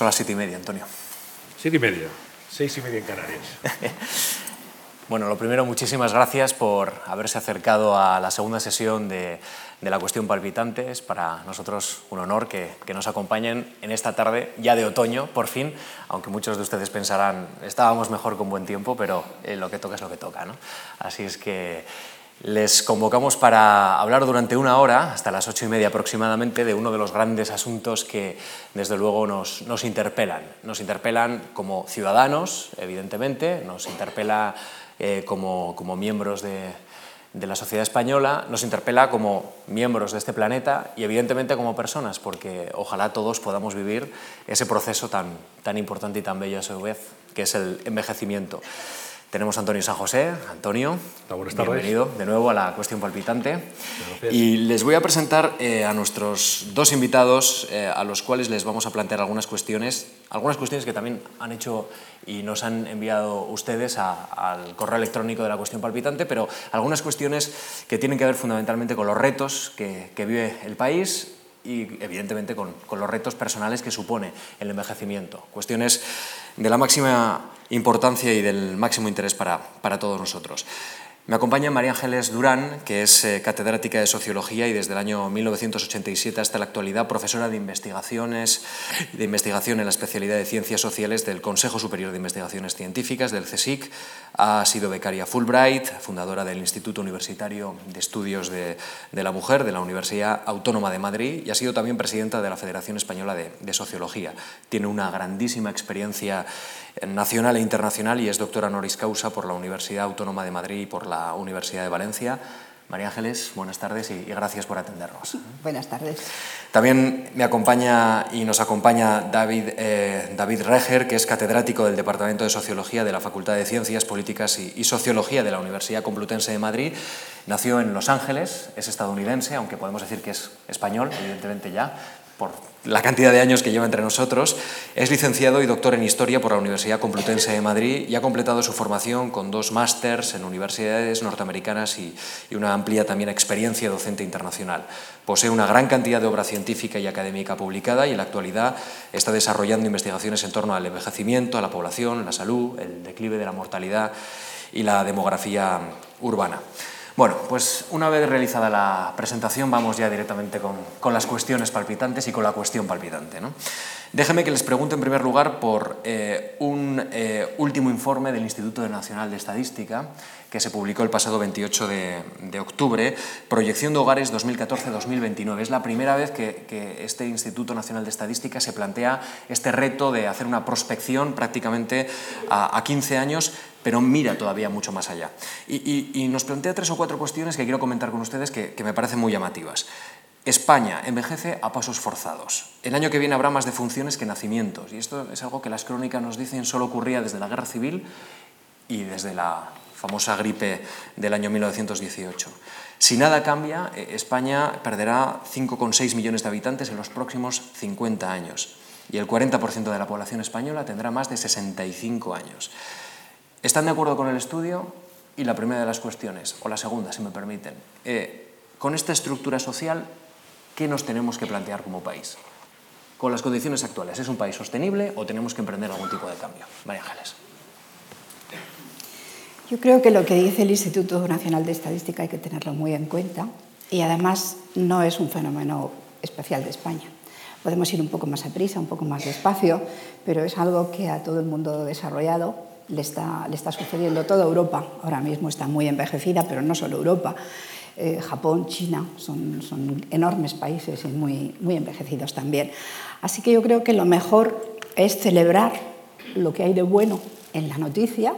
Son las siete y media, Antonio. Siete y media, seis y media en Canarias. bueno, lo primero, muchísimas gracias por haberse acercado a la segunda sesión de, la cuestión palpitante. Es para nosotros un honor que, nos acompañen en esta tarde ya de otoño, por fin, aunque muchos de ustedes pensarán, estábamos mejor con buen tiempo, pero eh, lo que toca es lo que toca. ¿no? Así es que les convocamos para hablar durante una hora, hasta las ocho y media aproximadamente, de uno de los grandes asuntos que desde luego nos, interpelan. Nos interpelan como ciudadanos, evidentemente, nos interpela eh, como, miembros de, la sociedad española, nos interpela como miembros de este planeta y evidentemente como personas, porque ojalá todos podamos vivir ese proceso tan, tan importante y tan bello a su vez, que es el envejecimiento. Tenemos a Antonio San José. Antonio, bienvenido de nuevo a la cuestión palpitante. Y les voy a presentar eh, a nuestros dos invitados, eh, a los cuales les vamos a plantear algunas cuestiones, algunas cuestiones que también han hecho y nos han enviado ustedes al correo electrónico de la cuestión palpitante, pero algunas cuestiones que tienen que ver fundamentalmente con los retos que, vive el país y evidentemente con, con los retos personales que supone el envejecimiento. Cuestiones de la máxima importancia y del máximo interés para, para todos nosotros. Me acompaña María Ángeles Durán, que es eh, catedrática de Sociología y desde el año 1987 hasta la actualidad profesora de investigaciones de investigación en la especialidad de Ciencias Sociales del Consejo Superior de Investigaciones Científicas del CSIC. Ha sido becaria Fulbright, fundadora del Instituto Universitario de Estudios de, la Mujer de la Universidad Autónoma de Madrid y ha sido también presidenta de la Federación Española de, de Sociología. Tiene una grandísima experiencia nacional e internacional y es doctora honoris causa por la Universidad Autónoma de Madrid y por la Universidad de Valencia. María Ángeles, buenas tardes y, gracias por atendernos. Buenas tardes. También me acompaña y nos acompaña David, eh, David Reger, que es catedrático del Departamento de Sociología de la Facultad de Ciencias Políticas y, y, Sociología de la Universidad Complutense de Madrid. Nació en Los Ángeles, es estadounidense, aunque podemos decir que es español, evidentemente ya, por la cantidad de años que lleva entre nosotros. Es licenciado y doctor en Historia por la Universidad Complutense de Madrid y ha completado su formación con dos másters en universidades norteamericanas y, una amplia también experiencia docente internacional. Posee una gran cantidad de obra científica y académica publicada y en la actualidad está desarrollando investigaciones en torno al envejecimiento, a la población, la salud, el declive de la mortalidad y la demografía urbana. Bueno, pues una vez realizada la presentación vamos ya directamente con, las cuestiones palpitantes y con la cuestión palpitante. ¿no? Déjenme que les pregunte en primer lugar por eh, un eh, último informe del Instituto Nacional de Estadística que se publicó el pasado 28 de, octubre, Proyección de Hogares 2014-2029. Es la primera vez que, este Instituto Nacional de Estadística se plantea este reto de hacer una prospección prácticamente a, 15 años pero mira todavía mucho más allá. Y, nos plantea tres o cuatro cuestiones que quiero comentar con ustedes que, que me parecen muy llamativas. España envejece a pasos forzados. El año que viene habrá más defunciones que nacimientos. Y esto es algo que las crónicas nos dicen solo ocurría desde la Guerra Civil y desde la famosa gripe del año 1918. Si nada cambia, eh, España perderá 5,6 millones de habitantes en los próximos 50 años. Y el 40% de la población española tendrá más de 65 años. ¿Están de acuerdo con el estudio? Y la primera de las cuestiones, o la segunda, si me permiten. Eh, con esta estructura social, ¿qué nos tenemos que plantear como país? Con las condiciones actuales, ¿es un país sostenible o tenemos que emprender algún tipo de cambio? María Ángeles. Yo creo que lo que dice el Instituto Nacional de Estadística hay que tenerlo muy en cuenta y además no es un fenómeno especial de España. Podemos ir un poco más a prisa, un poco más despacio, pero es algo que a todo el mundo desarrollado le está, le está sucediendo. Toda Europa ahora mismo está muy envejecida, pero no solo Europa. Eh, Japón, China, son, son, enormes países y muy, muy envejecidos también. Así que yo creo que lo mejor es celebrar lo que hay de bueno en la noticia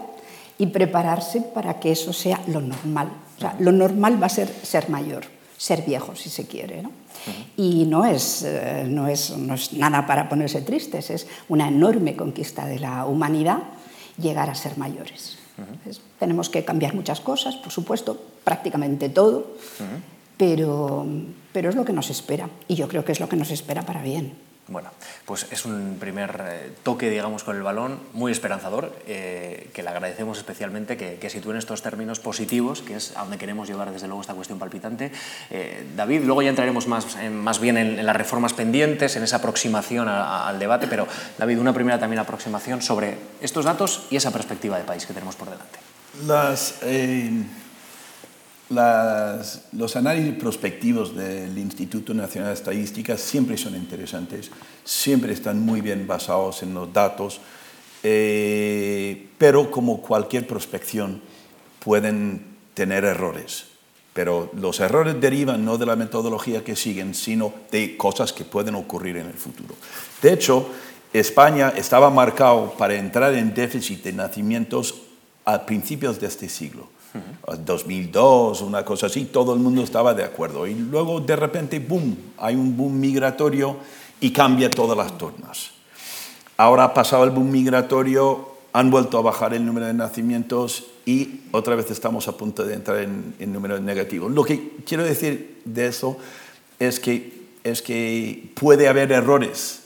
y prepararse para que eso sea lo normal. O sea, lo normal va a ser ser mayor, ser viejo, si se quiere. ¿no? Y no es, eh, no, es, no es nada para ponerse tristes, es una enorme conquista de la humanidad llegar a ser mayores tenemos que cambiar muchas cosas, por supuesto, prácticamente todo, pero, pero es lo que nos espera y yo creo que es lo que nos espera para bien. Bueno, pues es un primer eh, toque, digamos, con el balón muy esperanzador, eh, que le agradecemos especialmente que, que sitúen estos términos positivos, que es a donde queremos llevar desde luego esta cuestión palpitante. Eh, David, luego ya entraremos más, más bien en, las reformas pendientes, en esa aproximación al debate, pero David, una primera también aproximación sobre estos datos y esa perspectiva de país que tenemos por delante. Las los análisis prospectivos del Instituto Nacional de Estadística siempre son interesantes, siempre están muy bien basados en los datos, eh, pero como cualquier prospección pueden tener errores. Pero los errores derivan no de la metodología que siguen, sino de cosas que pueden ocurrir en el futuro. De hecho, España estaba marcado para entrar en déficit de nacimientos a principios de este siglo 2002, una cosa así, todo el mundo estaba de acuerdo. Y luego de repente, boom, hay un boom migratorio y cambia todas las tornas. Ahora ha pasado el boom migratorio, han vuelto a bajar el número de nacimientos y otra vez estamos a punto de entrar en, en números negativos. Lo que quiero decir de eso es que, es que puede haber errores.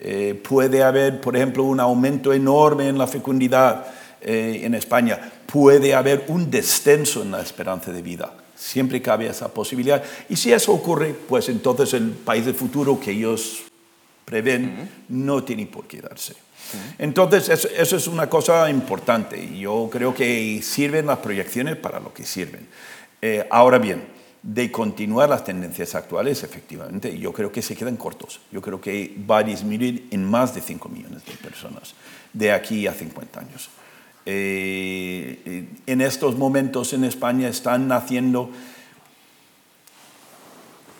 Eh, puede haber, por ejemplo, un aumento enorme en la fecundidad eh, en España puede haber un descenso en la esperanza de vida. Siempre cabe esa posibilidad. Y si eso ocurre, pues entonces el país del futuro que ellos prevén no tiene por qué darse. Entonces, eso, es una cosa importante. Yo creo que sirven las proyecciones para lo que sirven. Eh, ahora bien, de continuar las tendencias actuales, efectivamente, yo creo que se quedan cortos. Yo creo que va a disminuir en más de 5 millones de personas de aquí a 50 años. Eh, en estos momentos en España están naciendo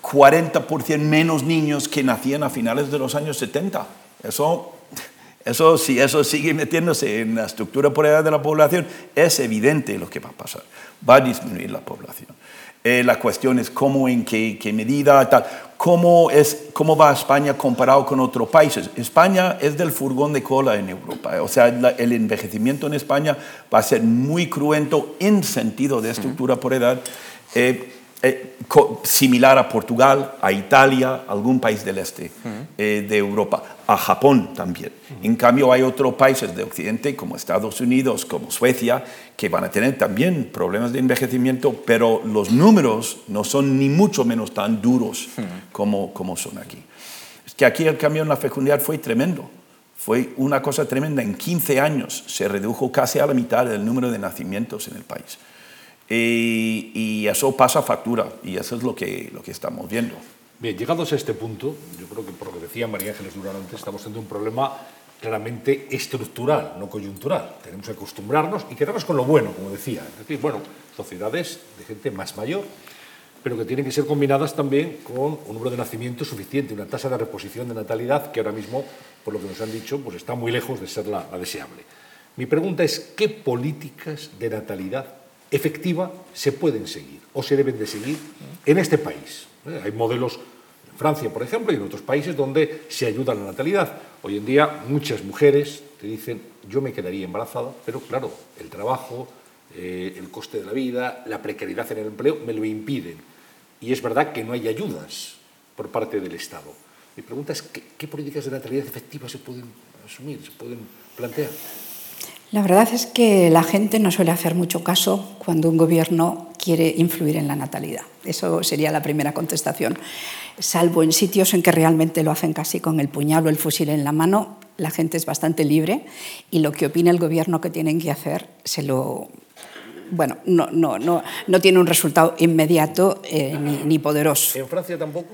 40% menos niños que nacían a finales de los años 70. Eso, eso, si eso sigue metiéndose en la estructura por edad de la población, es evidente lo que va a pasar. Va a disminuir la población. Eh, la cuestión es cómo, en qué, qué medida, tal. ¿Cómo, es, ¿Cómo va España comparado con otros países? España es del furgón de cola en Europa. O sea, el envejecimiento en España va a ser muy cruento en sentido de estructura por edad. Eh, eh, similar a Portugal, a Italia, algún país del este eh, de Europa, a Japón también. En cambio, hay otros países de Occidente, como Estados Unidos, como Suecia, que van a tener también problemas de envejecimiento, pero los números no son ni mucho menos tan duros como, como son aquí. Es que aquí el cambio en la fecundidad fue tremendo. Fue una cosa tremenda. En 15 años se redujo casi a la mitad el número de nacimientos en el país. Y, eso pasa factura y eso es lo que, lo que estamos viendo. Bien, llegados a este punto, yo creo que por lo que decía María Ángeles Durán antes, estamos teniendo un problema claramente estructural, no coyuntural. Tenemos que acostumbrarnos y quedarnos con lo bueno, como decía. Es decir, bueno, sociedades de gente más mayor, pero que tienen que ser combinadas también con un número de nacimientos suficiente, una tasa de reposición de natalidad que ahora mismo, por lo que nos han dicho, pues está muy lejos de ser la deseable. Mi pregunta es, ¿qué políticas de natalidad efectiva se pueden seguir o se deben de seguir en este país. ¿eh? Hay modelos en Francia, por ejemplo, y en otros países donde se ayuda a la natalidad. Hoy en día muchas mujeres te dicen, yo me quedaría embarazada, pero claro, el trabajo, eh, el coste de la vida, la precariedad en el empleo me lo impiden. Y es verdad que no hay ayudas por parte del Estado. Mi pregunta es, ¿qué, qué políticas de natalidad efectivas se pueden asumir, se pueden plantear? La verdad es que la gente no suele hacer mucho caso cuando un gobierno quiere influir en la natalidad. Eso sería la primera contestación. Salvo en sitios en que realmente lo hacen casi con el puñal o el fusil en la mano, la gente es bastante libre y lo que opina el gobierno que tienen que hacer se lo bueno, no, no, no, no tiene un resultado inmediato eh, ni, ni, poderoso. ¿En Francia tampoco?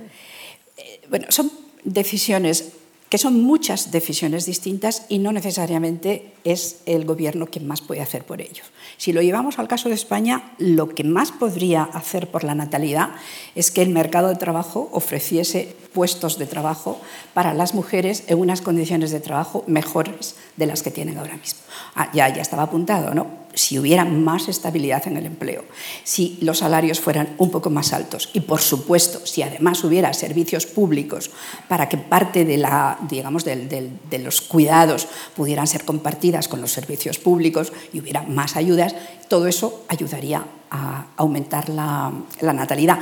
Eh, bueno, son decisiones que son muchas decisiones distintas y no necesariamente es el gobierno quien más puede hacer por ello. Si lo llevamos al caso de España, lo que más podría hacer por la natalidad es que el mercado de trabajo ofreciese puestos de trabajo para las mujeres en unas condiciones de trabajo mejores de las que tienen ahora mismo. Ah, ya, ya estaba apuntado, ¿no? si hubiera más estabilidad en el empleo, si los salarios fueran un poco más altos y, por supuesto, si además hubiera servicios públicos para que parte de, la, digamos, de, los cuidados pudieran ser compartidas con los servicios públicos y hubiera más ayudas, todo eso ayudaría a aumentar la, la natalidad.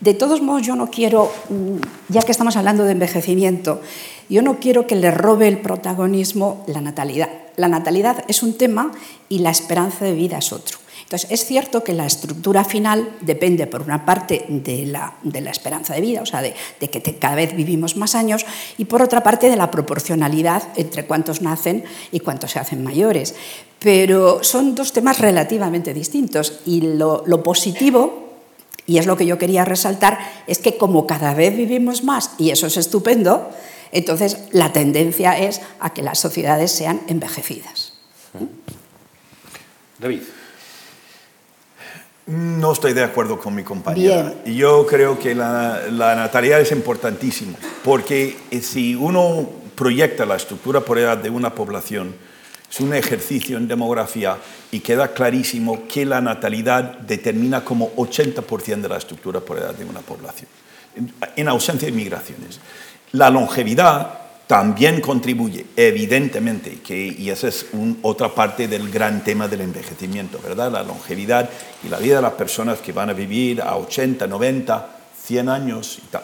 De todos modos, yo no quiero, mm, ya que estamos hablando de envejecimiento, yo no quiero que le robe el protagonismo la natalidad. La natalidad es un tema y la esperanza de vida es otro. Entonces, es cierto que la estructura final depende, por una parte, de la, esperanza de vida, o sea, de, que cada vez vivimos más años, y por otra parte, de la proporcionalidad entre cuántos nacen y cuántos se hacen mayores. Pero son dos temas relativamente distintos y lo positivo y es lo que yo quería resaltar, es que como cada vez vivimos más, y eso es estupendo, entonces la tendencia es a que las sociedades sean envejecidas. David. No estoy de acuerdo con mi compañera. Bien. Yo creo que la, natalidad es importantísima, porque si uno proyecta la estructura por edad de una población, es un ejercicio en demografía y queda clarísimo que la natalidad determina como 80% de la estructura por edad de una población, en ausencia de migraciones. La longevidad también contribuye, evidentemente, que, y esa es otra parte del gran tema del envejecimiento, ¿verdad? La longevidad y la vida de las personas que van a vivir a 80, 90, 100 años y tal.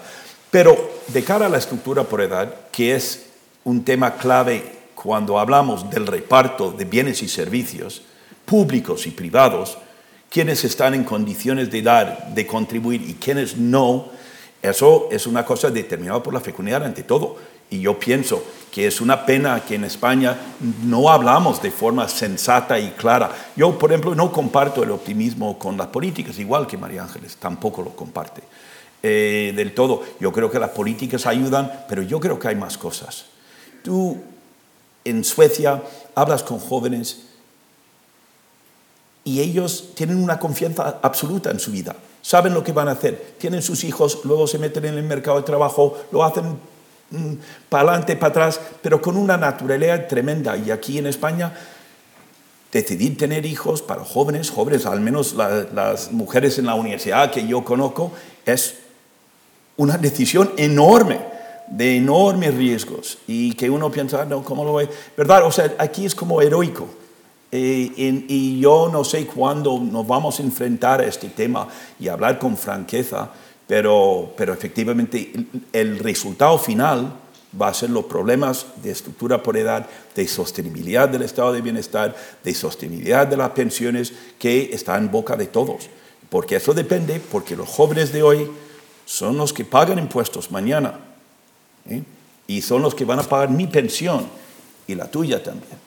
Pero de cara a la estructura por edad, que es un tema clave cuando hablamos del reparto de bienes y servicios públicos y privados, quienes están en condiciones de dar, de contribuir y quienes no, eso es una cosa determinada por la fecundidad ante todo y yo pienso que es una pena que en España no hablamos de forma sensata y clara. Yo, por ejemplo, no comparto el optimismo con las políticas, igual que María Ángeles, tampoco lo comparte eh, del todo. Yo creo que las políticas ayudan, pero yo creo que hay más cosas. Tú en Suecia hablas con jóvenes y ellos tienen una confianza absoluta en su vida. Saben lo que van a hacer. Tienen sus hijos, luego se meten en el mercado de trabajo, lo hacen Mm, para adelante, para atrás, pero con una naturaleza tremenda. Y aquí en España, decidir tener hijos para jóvenes, jóvenes, al menos las mujeres en la universidad que yo conozco, es una decisión enorme, de enormes riesgos. Y que uno piensa, no, ¿cómo lo ve? ¿Verdad? O sea, aquí es como heroico. Eh, y yo no sé cuándo nos vamos a enfrentar a este tema y hablar con franqueza pero, pero efectivamente el resultado final va a ser los problemas de estructura por edad, de sostenibilidad del estado de bienestar, de sostenibilidad de las pensiones, que está en boca de todos. Porque eso depende, porque los jóvenes de hoy son los que pagan impuestos mañana. ¿Eh? Y son los que van a pagar mi pensión y la tuya también.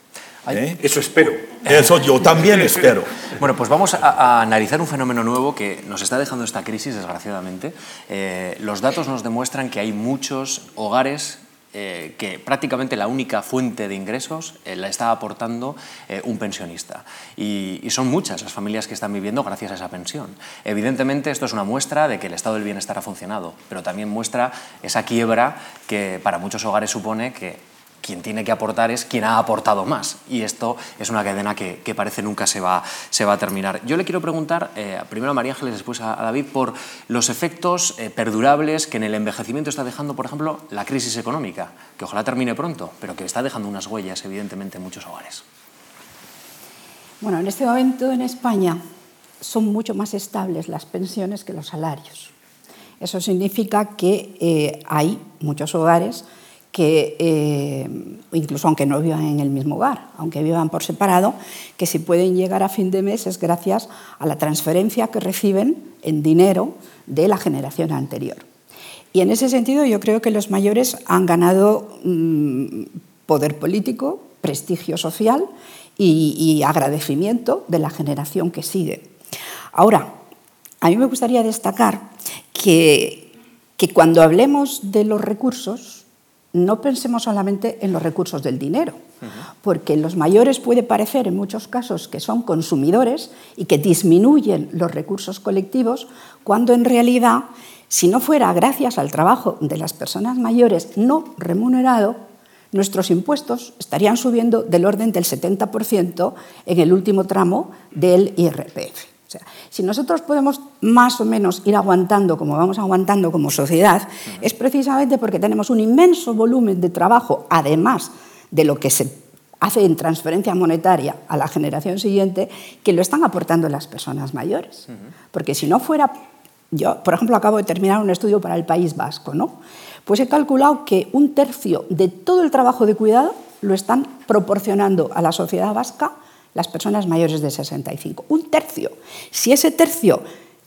¿Eh? Eso espero. Eso yo también espero. Bueno, pues vamos a, analizar un fenómeno nuevo que nos está dejando esta crisis, desgraciadamente. Eh, los datos nos demuestran que hay muchos hogares eh, que prácticamente la única fuente de ingresos la está aportando un pensionista. Y, son muchas las familias que están viviendo gracias a esa pensión. Evidentemente esto es una muestra de que el estado del bienestar ha funcionado, pero también muestra esa quiebra que para muchos hogares supone que quien tiene que aportar es quien ha aportado más. Y esto es una cadena que, parece nunca se va, se va a terminar. Yo le quiero preguntar, eh, primero a María Ángeles, después a, David, por los efectos eh, perdurables que en el envejecimiento está dejando, por ejemplo, la crisis económica, que ojalá termine pronto, pero que está dejando unas huellas, evidentemente, en muchos hogares. Bueno, en este momento en España son mucho más estables las pensiones que los salarios. Eso significa que eh, hay muchos hogares que eh, incluso aunque no vivan en el mismo hogar, aunque vivan por separado, que si pueden llegar a fin de mes es gracias a la transferencia que reciben en dinero de la generación anterior. Y en ese sentido yo creo que los mayores han ganado mm, poder político, prestigio social y, y agradecimiento de la generación que sigue. Ahora, a mí me gustaría destacar que, que cuando hablemos de los recursos, no pensemos solamente en los recursos del dinero, porque los mayores puede parecer en muchos casos que son consumidores y que disminuyen los recursos colectivos, cuando en realidad, si no fuera gracias al trabajo de las personas mayores no remunerado, nuestros impuestos estarían subiendo del orden del 70% en el último tramo del IRPF si nosotros podemos más o menos ir aguantando como vamos aguantando como sociedad, es precisamente porque tenemos un inmenso volumen de trabajo, además de lo que se hace en transferencia monetaria a la generación siguiente, que lo están aportando las personas mayores. Porque si no fuera Yo, por ejemplo, acabo de terminar un estudio para el País Vasco, ¿no? Pues he calculado que un tercio de todo el trabajo de cuidado lo están proporcionando a la sociedad vasca las personas mayores de 65. Un tercio. Si ese tercio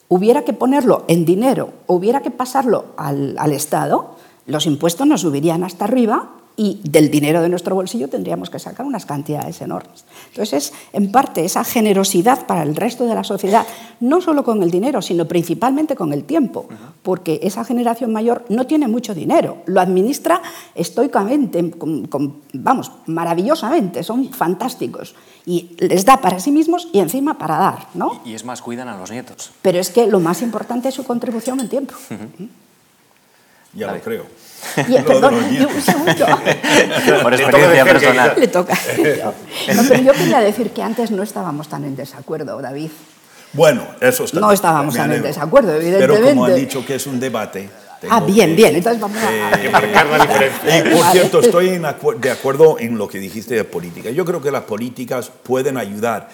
hubiera que ponerlo en dinero, hubiera que pasarlo al, al Estado, los impuestos nos subirían hasta arriba y del dinero de nuestro bolsillo tendríamos que sacar unas cantidades enormes. Entonces, es en parte esa generosidad para el resto de la sociedad, no solo con el dinero, sino principalmente con el tiempo, porque esa generación mayor no tiene mucho dinero, lo administra estoicamente, vamos, maravillosamente, son fantásticos y les da para sí mismos y encima para dar, ¿no? Y, es más, cuidan a los nietos. Pero es que lo más importante es su contribución en tiempo. Ya lo creo. Y, perdón, un segundo. Por experiencia personal. Le toca. No, pero yo quería decir que antes no estábamos tan en desacuerdo, David. Bueno, eso está. No estábamos tan en desacuerdo, evidentemente. Pero como han dicho que es un debate. Ah, bien, bien. Entonces vamos a. Hay que marcar la diferencia. Y por cierto, estoy en de acuerdo en lo que dijiste de política. Yo creo que las políticas pueden ayudar,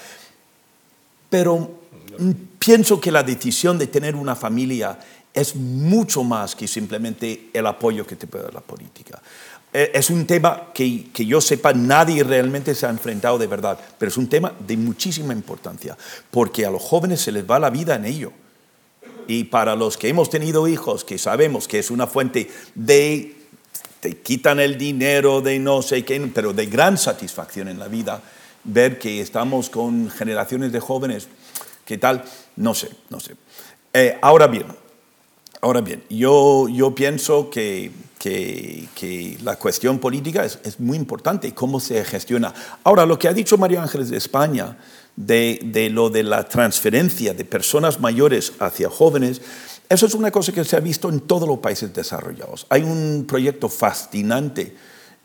pero pienso que la decisión de tener una familia es mucho más que simplemente el apoyo que te puede dar la política. Eh, es un tema que, que, yo sepa, nadie realmente se ha enfrentado de verdad, pero es un tema de muchísima importancia, porque a los jóvenes se les va la vida en ello. Y para los que hemos tenido hijos, que sabemos que es una fuente de, te quitan el dinero, de no sé qué, pero de gran satisfacción en la vida, ver que estamos con generaciones de jóvenes, ¿qué tal? No sé, no sé. Eh, ahora bien, Ahora bien, yo, yo pienso que, que, la cuestión política es, es, muy importante y cómo se gestiona. Ahora, lo que ha dicho María Ángeles de España, de, de, lo de la transferencia de personas mayores hacia jóvenes, eso es una cosa que se ha visto en todos los países desarrollados. Hay un proyecto fascinante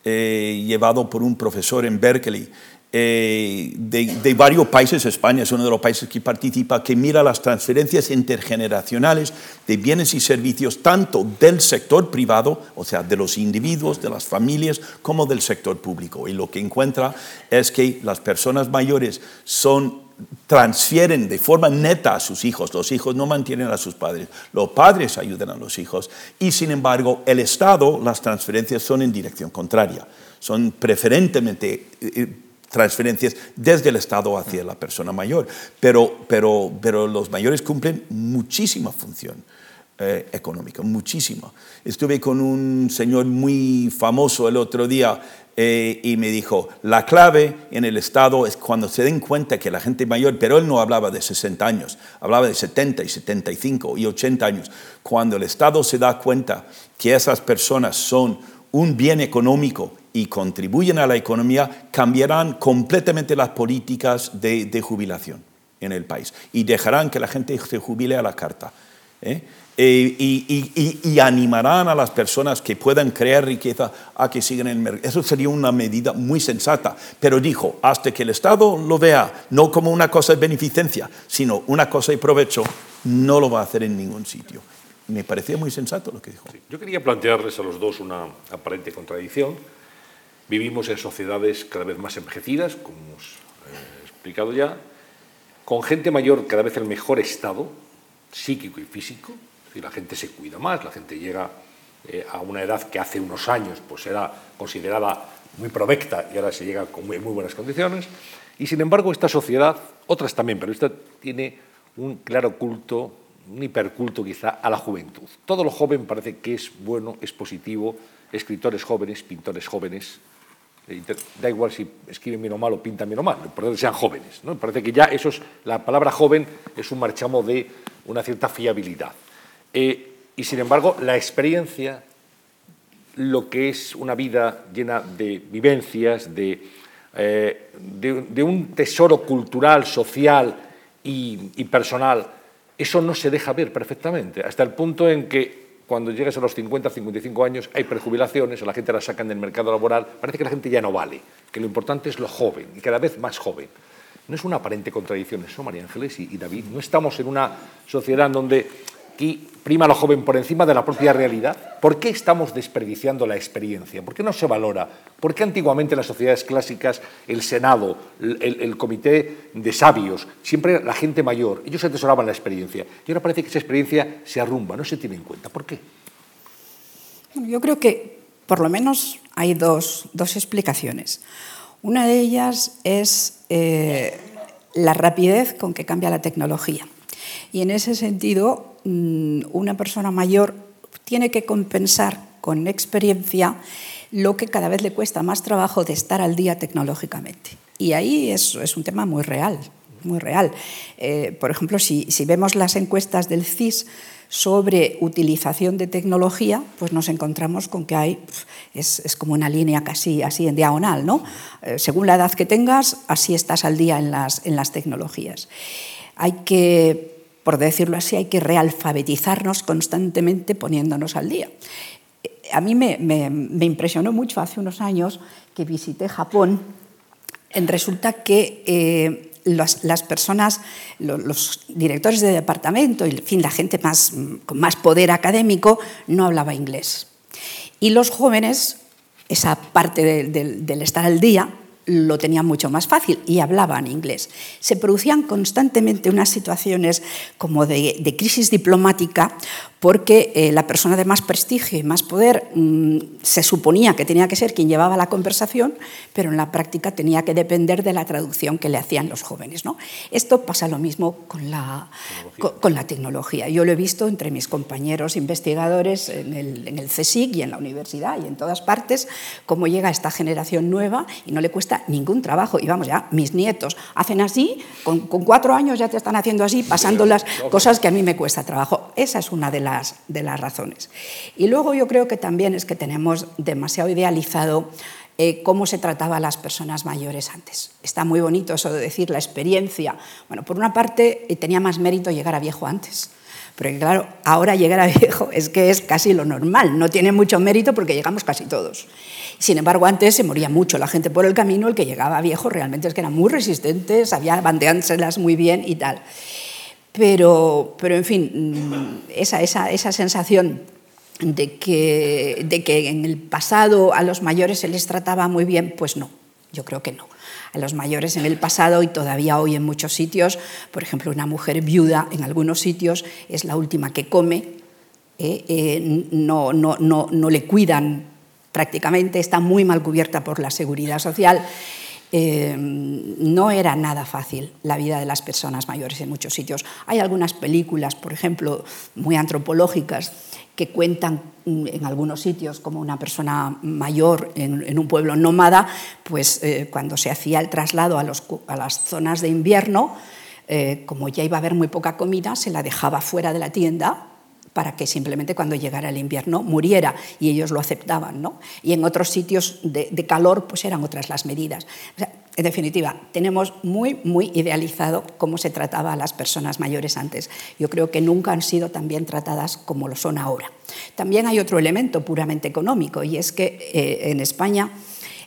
eh, llevado por un profesor en Berkeley eh, de, varios países, España es uno de los países que participa, que mira las transferencias intergeneracionales de bienes y servicios tanto del sector privado, o sea, de los individuos, de las familias, como del sector público. Y lo que encuentra es que las personas mayores son transfieren de forma neta a sus hijos. Los hijos no mantienen a sus padres, los padres ayudan a los hijos. Y sin embargo, el Estado, las transferencias son en dirección contraria. Son preferentemente eh, transferencias desde el Estado hacia la persona mayor. Pero, pero, pero los mayores cumplen muchísima función eh, económica, muchísima. Estuve con un señor muy famoso el otro día eh, y me dijo, la clave en el Estado es cuando se den cuenta que la gente mayor, pero él no hablaba de 60 años, hablaba de 70 y 75 y 80 años, cuando el Estado se da cuenta que esas personas son un bien económico y contribuyen a la economía, cambiarán completamente las políticas de, jubilación en el país y dejarán que la gente se jubile a la carta. ¿eh? Eh, y, animarán a las personas que puedan crear riqueza a que sigan en el mercado. Eso sería una medida muy sensata. Pero dijo, hasta que el Estado lo vea no como una cosa de beneficencia, sino una cosa de provecho, no lo va a hacer en ningún sitio. Me parecía muy sensato lo que dijo. yo quería plantearles a los dos una aparente contradicción Vivimos en sociedades cada vez más envejecidas, como hemos eh, explicado ya, con gente mayor cada vez en mejor estado psíquico y físico, es la gente se cuida más, la gente llega eh, a una edad que hace unos años pues era considerada muy provecta y ahora se llega con muy, muy buenas condiciones. Y sin embargo esta sociedad, otras también, pero esta tiene un claro culto, un hiperculto quizá a la juventud. Todo lo joven parece que es bueno, es positivo, escritores jóvenes, pintores jóvenes, da igual si escriben bien o mal o pintan bien o mal, por que sean jóvenes. ¿no? Parece que ya eso es, la palabra joven es un marchamo de una cierta fiabilidad. Eh, y sin embargo, la experiencia, lo que es una vida llena de vivencias, de, eh, de, un tesoro cultural, social y personal, eso no se deja ver perfectamente, hasta el punto en que cuando llegues a los 50, 55 años, hay prejubilaciones, a la gente la sacan del mercado laboral, parece que la gente ya no vale, que lo importante es lo joven y cada vez más joven. No es una aparente contradicción eso, María Ángeles y, David. No estamos en una sociedad en donde Aquí prima lo joven por encima de la propia realidad. ¿Por qué estamos desperdiciando la experiencia? ¿Por qué no se valora? ¿Por qué antiguamente en las sociedades clásicas el Senado, el, comité de sabios, siempre la gente mayor, ellos atesoraban la experiencia? Y ahora parece que esa experiencia se arrumba, no se tiene en cuenta. ¿Por qué? Yo creo que por lo menos hay dos, dos explicaciones. Una de ellas es eh, la rapidez con que cambia la tecnología. Y en ese sentido, una persona mayor tiene que compensar con experiencia lo que cada vez le cuesta más trabajo de estar al día tecnológicamente. Y ahí es, es un tema muy real, muy real. Eh, por ejemplo, si, si, vemos las encuestas del CIS sobre utilización de tecnología, pues nos encontramos con que hay, es, es como una línea casi así en diagonal, ¿no? Eh, según la edad que tengas, así estás al día en las, en las tecnologías. Hay que por decirlo así, hay que realfabetizarnos constantemente poniéndonos al día. A mí me, me, me impresionó mucho hace unos años que visité Japón. Resulta que eh, las, las, personas, los, los, directores de departamento y en fin, la gente más, con más poder académico no hablaba inglés. Y los jóvenes, esa parte de, de, del estar al día, lo tenían mucho más fácil y hablaban inglés. Se producían constantemente unas situaciones como de, de crisis diplomática porque eh, la persona de más prestigio y más poder mmm, se suponía que tenía que ser quien llevaba la conversación, pero en la práctica tenía que depender de la traducción que le hacían los jóvenes. ¿no? Esto pasa lo mismo con la, con, con la, tecnología. Yo lo he visto entre mis compañeros investigadores en el, en el CSIC y en la universidad y en todas partes, cómo llega esta generación nueva y no le cuesta ningún trabajo. Y vamos, ya mis nietos hacen así, con, con cuatro años ya te están haciendo así, pasando las cosas que a mí me cuesta trabajo. Esa es una de las las, de las razones. Y luego yo creo que también es que tenemos demasiado idealizado eh, cómo se trataba a las personas mayores antes. Está muy bonito eso de decir la experiencia. Bueno, por una parte eh, tenía más mérito llegar a viejo antes. Pero claro, ahora llegar a viejo es que es casi lo normal, no tiene mucho mérito porque llegamos casi todos. Sin embargo, antes se moría mucho la gente por el camino, el que llegaba viejo realmente es que era muy resistente, sabía bandeárselas muy bien y tal. Pero, pero en fin, mm, esa, esa, esa sensación de que, de que en el pasado a los mayores se les trataba muy bien, pues no, yo creo que no. A los mayores en el pasado y todavía hoy en muchos sitios, por ejemplo, una mujer viuda en algunos sitios es la última que come, eh, eh, no, no, no, no le cuidan prácticamente, está muy mal cubierta por la seguridad social. Eh, no era nada fácil la vida de las personas mayores en muchos sitios. Hay algunas películas, por ejemplo, muy antropológicas, que cuentan en algunos sitios como una persona mayor en, un pueblo nómada, pues eh, cuando se hacía el traslado a las zonas de invierno, eh, como ya iba a haber muy poca comida, se la dejaba fuera de la tienda para que simplemente cuando llegara el invierno muriera y ellos lo aceptaban. ¿no? Y en otros sitios de, calor pues eran otras las medidas. En definitiva, tenemos muy, muy idealizado cómo se trataba a las personas mayores antes. Yo creo que nunca han sido tan bien tratadas como lo son ahora. También hay otro elemento puramente económico y es que eh, en España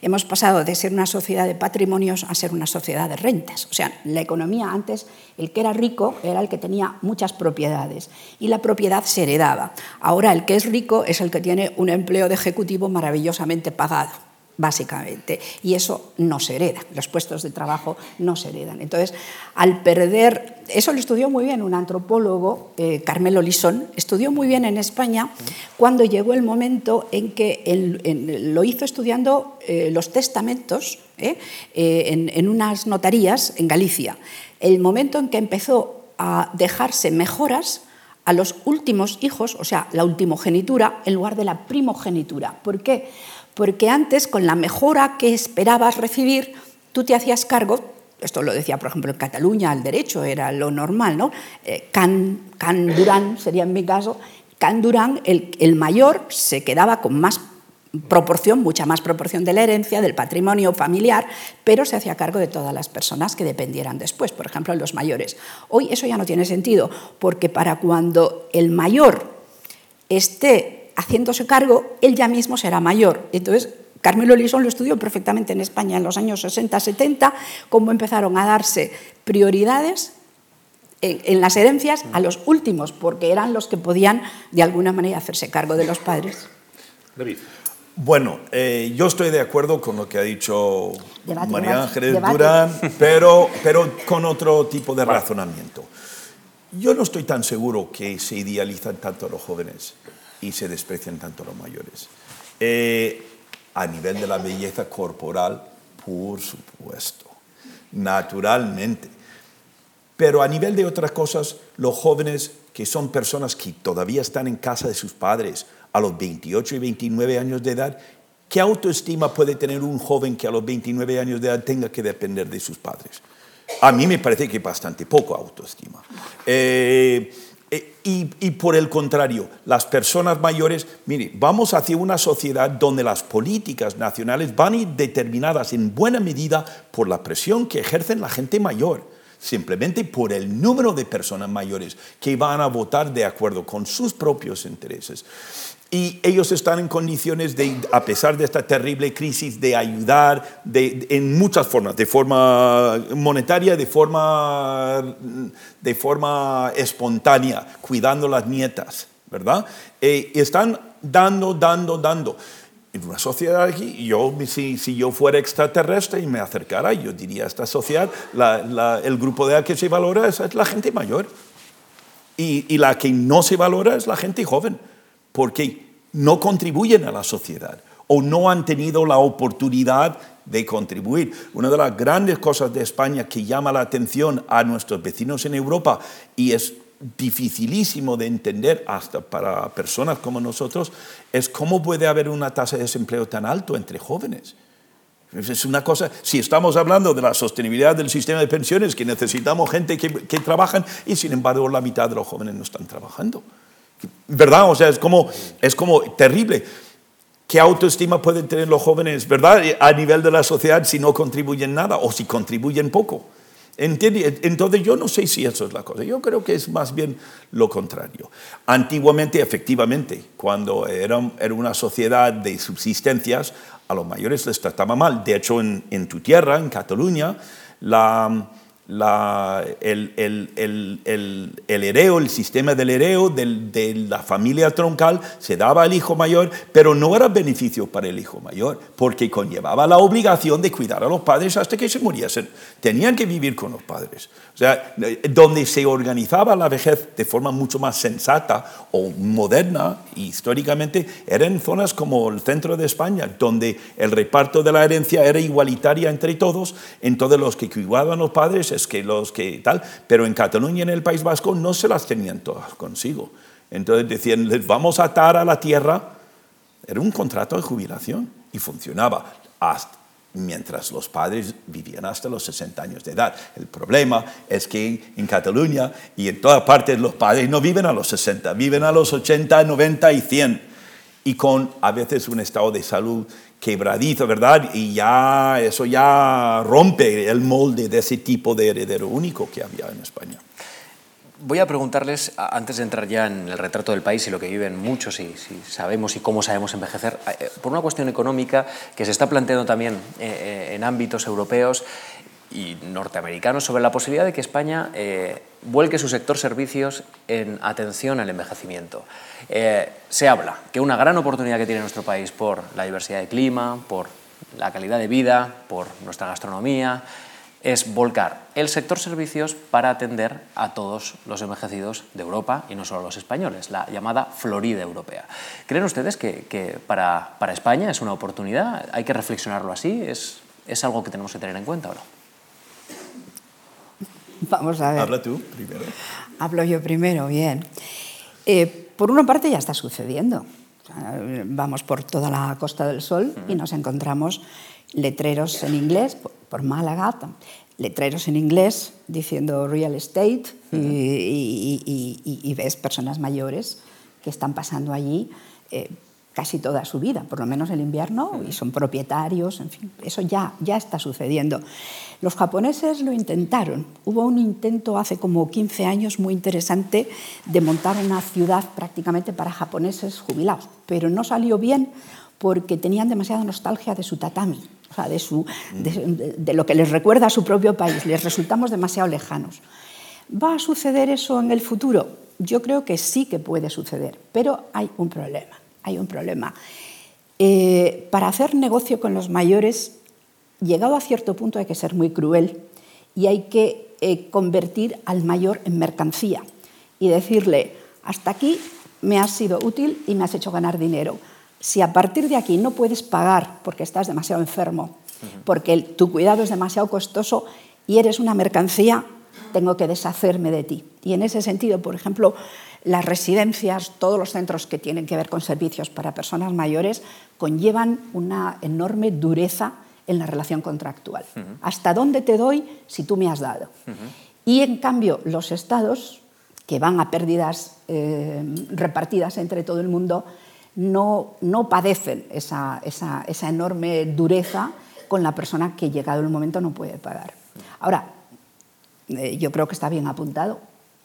Hemos pasado de ser una sociedad de patrimonios a ser una sociedad de rentas. O sea, la economía antes, el que era rico era el que tenía muchas propiedades y la propiedad se heredaba. Ahora el que es rico es el que tiene un empleo de ejecutivo maravillosamente pagado básicamente. Y eso no se hereda, los puestos de trabajo no se heredan. Entonces, al perder, eso lo estudió muy bien un antropólogo, eh, Carmelo Lisón, estudió muy bien en España cuando llegó el momento en que lo hizo estudiando eh, los testamentos eh, en, en unas notarías en Galicia. El momento en que empezó a dejarse mejoras, a los últimos hijos, o sea, la ultimogenitura, en lugar de la primogenitura. ¿Por qué? Porque antes con la mejora que esperabas recibir, tú te hacías cargo, esto lo decía por ejemplo en Cataluña, el derecho era lo normal, ¿no? Eh, Can, Can Durán sería en mi caso, Can Durán, el, el mayor, se quedaba con más proporción, mucha más proporción de la herencia, del patrimonio familiar, pero se hacía cargo de todas las personas que dependieran después, por ejemplo, los mayores. Hoy eso ya no tiene sentido, porque para cuando el mayor esté haciéndose cargo, él ya mismo será mayor. Entonces, Carmelo Lisón lo estudió perfectamente en España en los años 60-70, cómo empezaron a darse prioridades en, las herencias a los últimos, porque eran los que podían de alguna manera hacerse cargo de los padres. David. Bueno, eh, yo estoy de acuerdo con lo que ha dicho María Ángeles debate. Durán, pero, pero con otro tipo de razonamiento. Yo no estoy tan seguro que se idealizan tanto a los jóvenes y se desprecian tanto los mayores. Eh, a nivel de la belleza corporal, por supuesto, naturalmente. Pero a nivel de otras cosas, los jóvenes que son personas que todavía están en casa de sus padres a los 28 y 29 años de edad, ¿qué autoestima puede tener un joven que a los 29 años de edad tenga que depender de sus padres? A mí me parece que bastante poco autoestima. Eh, y, y, por el contrario, las personas mayores, mire, vamos hacia una sociedad donde las políticas nacionales van a ir determinadas en buena medida por la presión que ejercen la gente mayor, simplemente por el número de personas mayores que van a votar de acuerdo con sus propios intereses. Y ellos están en condiciones de, a pesar de esta terrible crisis, de ayudar de, en muchas formas, de forma monetaria, de forma, de forma espontánea, cuidando las nietas, ¿verdad? Eh, están dando, dando, dando. En una sociedad aquí, yo, si, si, yo fuera extraterrestre y me acercara, yo diría a esta sociedad, la, la, el grupo de la que se valora es, es la gente mayor. Y, y la que no se valora es la gente joven porque no contribuyen a la sociedad o no han tenido la oportunidad de contribuir. Una de las grandes cosas de España que llama la atención a nuestros vecinos en Europa y es dificilísimo de entender hasta para personas como nosotros es cómo puede haber una tasa de desempleo tan alto entre jóvenes. Es una cosa, si estamos hablando de la sostenibilidad del sistema de pensiones, que necesitamos gente que, que y sin embargo la mitad de los jóvenes no están trabajando. ¿Verdad? O sea, es como, es como terrible. ¿Qué autoestima pueden tener los jóvenes, verdad? A nivel de la sociedad si no contribuyen nada o si contribuyen poco. ¿Entiende? Entonces yo no sé si eso es la cosa. Yo creo que es más bien lo contrario. Antiguamente, efectivamente, cuando era, era una sociedad de subsistencias, a los mayores les trataba mal. De hecho, en, en tu tierra, en Cataluña, la, el, el, el, el, el sistema del hereo de la familia troncal se daba al hijo mayor, pero no era beneficio para el hijo mayor, porque conllevaba la obligación de cuidar a los padres hasta que se muriesen. Tenían que vivir con los padres. Sea, donde se organizaba la vejez de forma mucho más sensata o moderna, históricamente, era en zonas como el centro de España, donde el reparto de la herencia era igualitaria entre todos, entonces los que cuidaban los padres que los que tal, pero en Cataluña y en el País Vasco no se las tenían todas consigo. Entonces decían, les vamos a atar a la tierra. Era un contrato de jubilación y funcionaba hasta, mientras los padres vivían hasta los 60 años de edad. El problema es que en Cataluña y en todas partes los padres no viven a los 60, viven a los 80, 90 y 100 y con a veces un estado de salud quebradizo, ¿verdad? Y ya eso ya rompe el molde de ese tipo de heredero único que había en España. Voy a preguntarles, antes de entrar ya en el retrato del país y lo que viven muchos y si sabemos y cómo sabemos envejecer, eh, por una cuestión económica que se está planteando también eh, eh, en ámbitos europeos y norteamericanos sobre la posibilidad de que España eh, vuelque su sector servicios en atención al envejecimiento. Eh, se habla que una gran oportunidad que tiene nuestro país por la diversidad de clima, por la calidad de vida, por nuestra gastronomía, es volcar el sector servicios para atender a todos los envejecidos de Europa y no solo a los españoles, la llamada Florida europea. ¿Creen ustedes que, que para, para, España es una oportunidad? ¿Hay que reflexionarlo así? ¿Es, ¿Es algo que tenemos que tener en cuenta o no? Vamos a ver. Habla tú primero. Hablo yo primero, bien. Eh, por una parte ya está sucediendo. Vamos por toda la Costa del Sol y nos encontramos letreros en inglés, por Málaga, letreros en inglés diciendo real estate y, y, y, y ves personas mayores que están pasando allí eh, casi toda su vida, por lo menos el invierno, y son propietarios, en fin, eso ya, ya está sucediendo. Los japoneses lo intentaron. Hubo un intento hace como 15 años muy interesante de montar una ciudad prácticamente para japoneses jubilados, pero no salió bien porque tenían demasiada nostalgia de su tatami, de lo que les recuerda a su propio país, les resultamos demasiado lejanos. ¿Va a suceder eso en el futuro? Yo creo que sí que puede suceder, pero hay un problema. Hay un problema. Eh, para hacer negocio con los mayores, llegado a cierto punto hay que ser muy cruel y hay que eh, convertir al mayor en mercancía y decirle, hasta aquí me has sido útil y me has hecho ganar dinero. Si a partir de aquí no puedes pagar porque estás demasiado enfermo, porque tu cuidado es demasiado costoso y eres una mercancía, tengo que deshacerme de ti. Y en ese sentido, por ejemplo, las residencias, todos los centros que tienen que ver con servicios para personas mayores, conllevan una enorme dureza en la relación contractual. ¿Hasta dónde te doy si tú me has dado? Y en cambio, los estados, que van a pérdidas eh, repartidas entre todo el mundo, no, no padecen esa, esa, esa enorme dureza con la persona que llegado el momento no puede pagar. Ahora, eh, yo creo que está bien apuntado.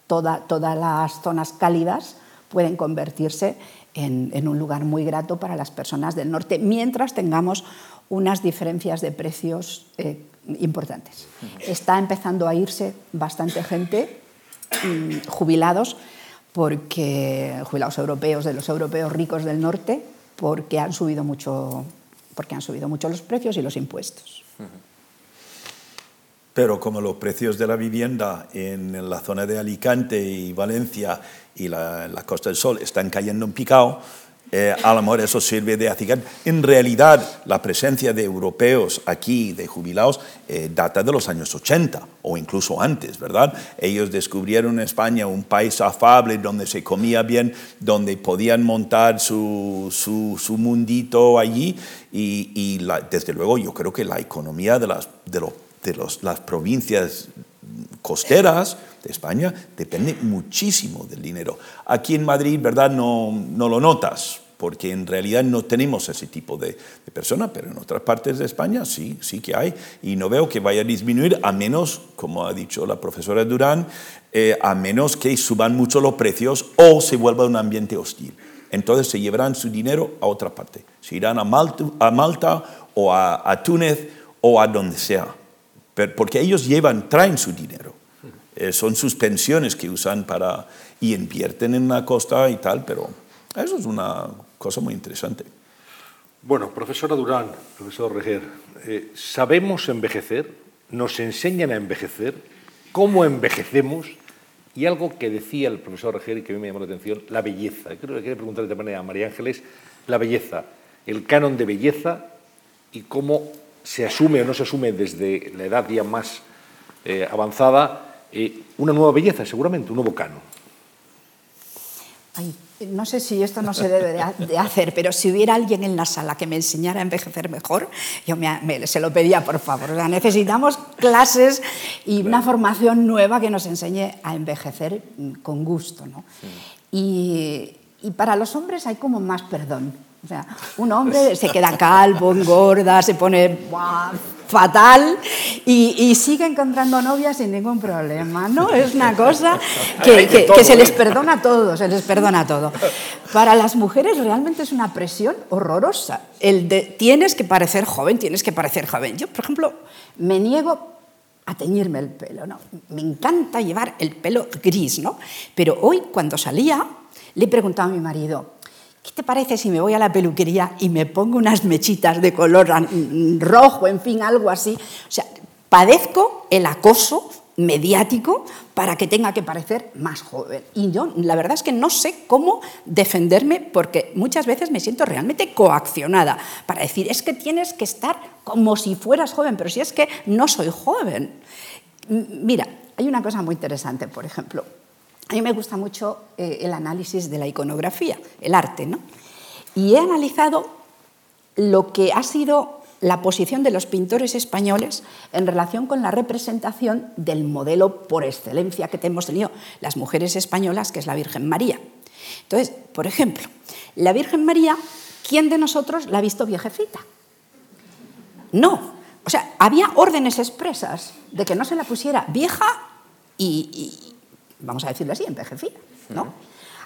todas las zonas cálidas pueden convertirse en, un lugar muy grato para las personas del norte, mientras tengamos unas diferencias de precios eh, importantes. Está empezando a irse bastante gente, mm, jubilados, porque, jubilados europeos, de los europeos ricos del norte, porque han subido mucho, porque han subido mucho los precios y los impuestos. Pero como los precios de la vivienda en la zona de Alicante y Valencia y la, Costa del Sol están cayendo en picado, eh, a lo mejor eso sirve de acicate. En realidad, la presencia de europeos aquí, de jubilados, eh, data de los años 80 o incluso antes, ¿verdad? Ellos descubrieron en España un país afable donde se comía bien, donde podían montar su, su, mundito allí y, desde luego yo creo que la economía de, las, de los de las provincias costeras de España depende muchísimo del dinero. Aquí en Madrid, ¿verdad? No, no lo notas, porque en realidad no tenemos ese tipo de, personas, pero en otras partes de España sí, sí que hay. Y no veo que vaya a disminuir, a menos, como ha dicho la profesora Durán, eh, a menos que suban mucho los precios o se vuelva un ambiente hostil. Entonces se llevarán su dinero a otra parte. Se irán a Malta, a Malta o a Túnez o a donde sea porque ellos llevan, traen su dinero. Eh, son sus pensiones que usan para y invierten en la costa y tal, pero eso es una cosa muy interesante. Bueno, profesora Durán, profesor Reger, eh, ¿sabemos envejecer? ¿Nos enseñan a envejecer? ¿Cómo envejecemos? Y algo que decía el profesor Reger y que a mí me llamó la atención, la belleza. Creo que quiero preguntarle de manera a María Ángeles, la belleza, el canon de belleza y cómo se asume o no se asume desde la edad ya más eh, avanzada eh, una nueva belleza, seguramente, un nuevo canon. no sé si esto no se debe de hacer, pero si hubiera alguien en la sala que me enseñara a envejecer mejor, yo se lo pedía, por favor. necesitamos clases y una formación nueva que nos enseñe a envejecer con gusto. ¿no? Y, y para los hombres hay como más perdón. O sea, un hombre se queda calvo, engorda, se pone fatal y, sigue encontrando novias sin ningún problema, ¿no? Es una cosa que, se les perdona todo, se les perdona todo. Para las mujeres realmente es una presión horrorosa. El de tienes que parecer joven, tienes que parecer joven. Yo, por ejemplo, me niego a teñirme el pelo, ¿no? Me encanta llevar el pelo gris, ¿no? Pero hoy, cuando salía, le he preguntado a mi marido, ¿qué te parece si me voy a la peluquería y me pongo unas mechitas de color rojo, en fin, algo así? O sea, padezco el acoso mediático para que tenga que parecer más joven. Y yo la verdad es que no sé cómo defenderme porque muchas veces me siento realmente coaccionada para decir, es que tienes que estar como si fueras joven, pero si es que no soy joven. Mira, hay una cosa muy interesante, por ejemplo, a mí me gusta mucho eh, el análisis de la iconografía, el arte, ¿no? Y he analizado lo que ha sido la posición de los pintores españoles en relación con la representación del modelo por excelencia que hemos tenido las mujeres españolas, que es la Virgen María. Entonces, por ejemplo, la Virgen María, ¿quién de nosotros la ha visto viejecita? No. O sea, había órdenes expresas de que no se la pusiera vieja y, vamos a decirlo así, envejecida. ¿no?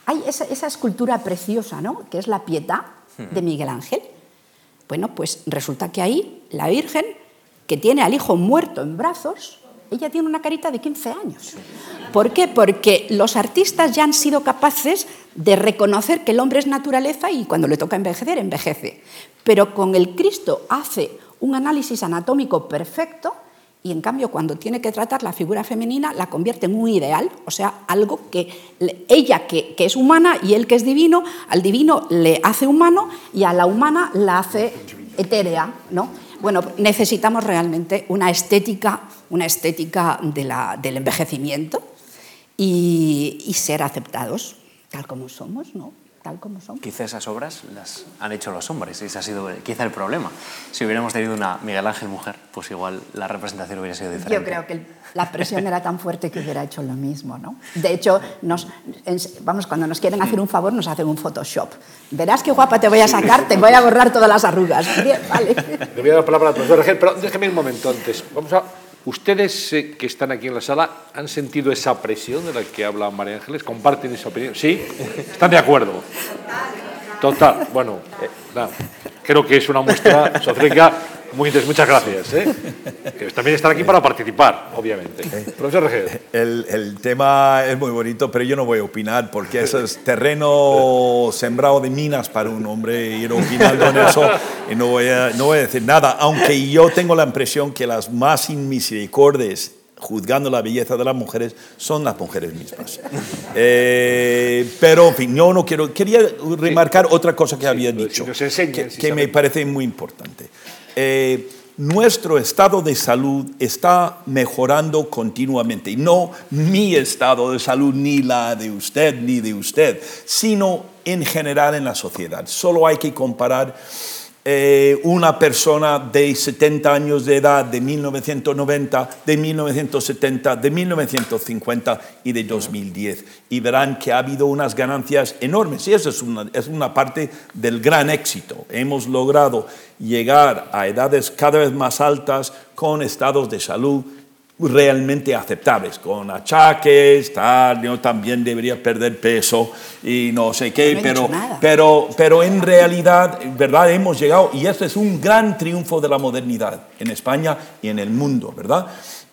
Hay esa, escultura preciosa, ¿no? que es la Pietà de Miguel Ángel. Bueno, pues resulta que ahí la Virgen, que tiene al hijo muerto en brazos, ella tiene una carita de 15 años. ¿Por qué? Porque los artistas ya han sido capaces de reconocer que el hombre es naturaleza y cuando le toca envejecer, envejece. Pero con el Cristo hace un análisis anatómico perfecto y en cambio cuando tiene que tratar la figura femenina la convierte en un ideal, o sea, algo que ella que, es humana y él que es divino, al divino le hace humano y a la humana la hace etérea, ¿no? Bueno, necesitamos realmente una estética, una estética del envejecimiento y, y ser aceptados tal como somos, ¿no? Tal como son. Quizá esas obras las han hecho los hombres, y ese ha sido quizá el problema. Si hubiéramos tenido una Miguel Ángel mujer, pues igual la representación hubiera sido diferente. Yo creo que la presión era tan fuerte que hubiera hecho lo mismo, ¿no? De hecho, nos, vamos, cuando nos quieren hacer un favor, nos hacen un Photoshop. Verás qué guapa te voy a sacar, te voy a borrar todas las arrugas. Bien, vale. Le voy a dar la palabra al profesor Regel, pero déjeme un momento antes. Vamos a ¿Ustedes eh, que están aquí en la sala han sentido esa presión de la que habla María Ángeles? ¿Comparten esa opinión? ¿Sí? ¿Están de acuerdo? Total. Bueno, eh, creo que es una muestra sociológica muy interesante. Muchas gracias. ¿eh? también están aquí para participar, obviamente. Profesor Regel. El, el, tema es muy bonito, pero yo no voy a opinar porque eso es terreno sembrado de minas para un hombre ir opinando en eso y no voy a, no voy a decir nada. Aunque yo tengo la impresión que las más inmisericordias juzgando la belleza de las mujeres son las mujeres mismas. Eh, pero, en fin, yo no quiero. Quería remarcar otra cosa que había dicho, que, me parece muy importante. Eh, nuestro estado de salud está mejorando continuamente. No mi estado de salud, ni la de usted, ni de usted, sino en general en la sociedad. Solo hay que comparar eh, una persona de 70 años de edad de 1990, de 1970, de 1950 y de 2010. Y verán que ha habido unas ganancias enormes. Y eso es una, es una parte del gran éxito. Hemos logrado llegar a edades cada vez más altas con estados de salud realmente aceptables, con achaques, tal, yo también debería perder peso y no sé qué, pero, pero, pero en realidad, ¿verdad? Hemos llegado, y este es un gran triunfo de la modernidad en España y en el mundo, ¿verdad?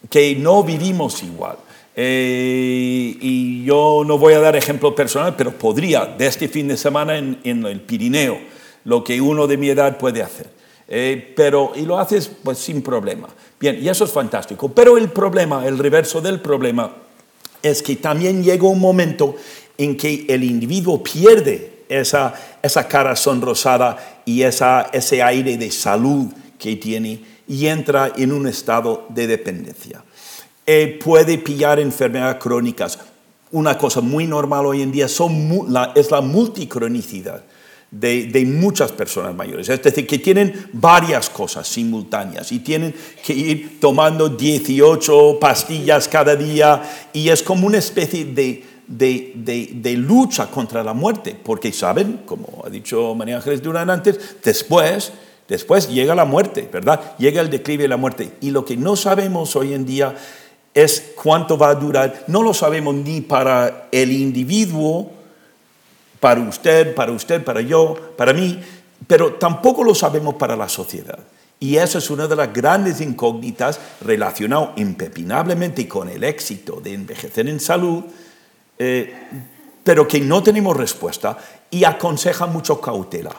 Que no vivimos igual. Eh, y yo no voy a dar ejemplo personal, pero podría, de este fin de semana en, en el Pirineo, lo que uno de mi edad puede hacer. Eh, pero, y lo haces pues sin problema. Bien, y eso es fantástico. Pero el problema, el reverso del problema, es que también llega un momento en que el individuo pierde esa, esa cara sonrosada y esa, ese aire de salud que tiene y entra en un estado de dependencia. Eh, puede pillar enfermedades crónicas. Una cosa muy normal hoy en día son, es la multicronicidad de, muchas personas mayores. Es decir, que tienen varias cosas simultáneas y tienen que ir tomando 18 pastillas cada día y es como una especie de, de, lucha contra la muerte, porque saben, como ha dicho María Ángeles Durán antes, después, después llega la muerte, ¿verdad? Llega el declive de la muerte. Y lo que no sabemos hoy en día es cuánto va a durar, no lo sabemos ni para el individuo, para usted, para usted, para yo, para mí, pero tampoco lo sabemos para la sociedad. Y esa es una de las grandes incógnitas relacionado impepinablemente con el éxito de envejecer en salud, eh, pero que no tenemos respuesta y aconseja mucho cautela,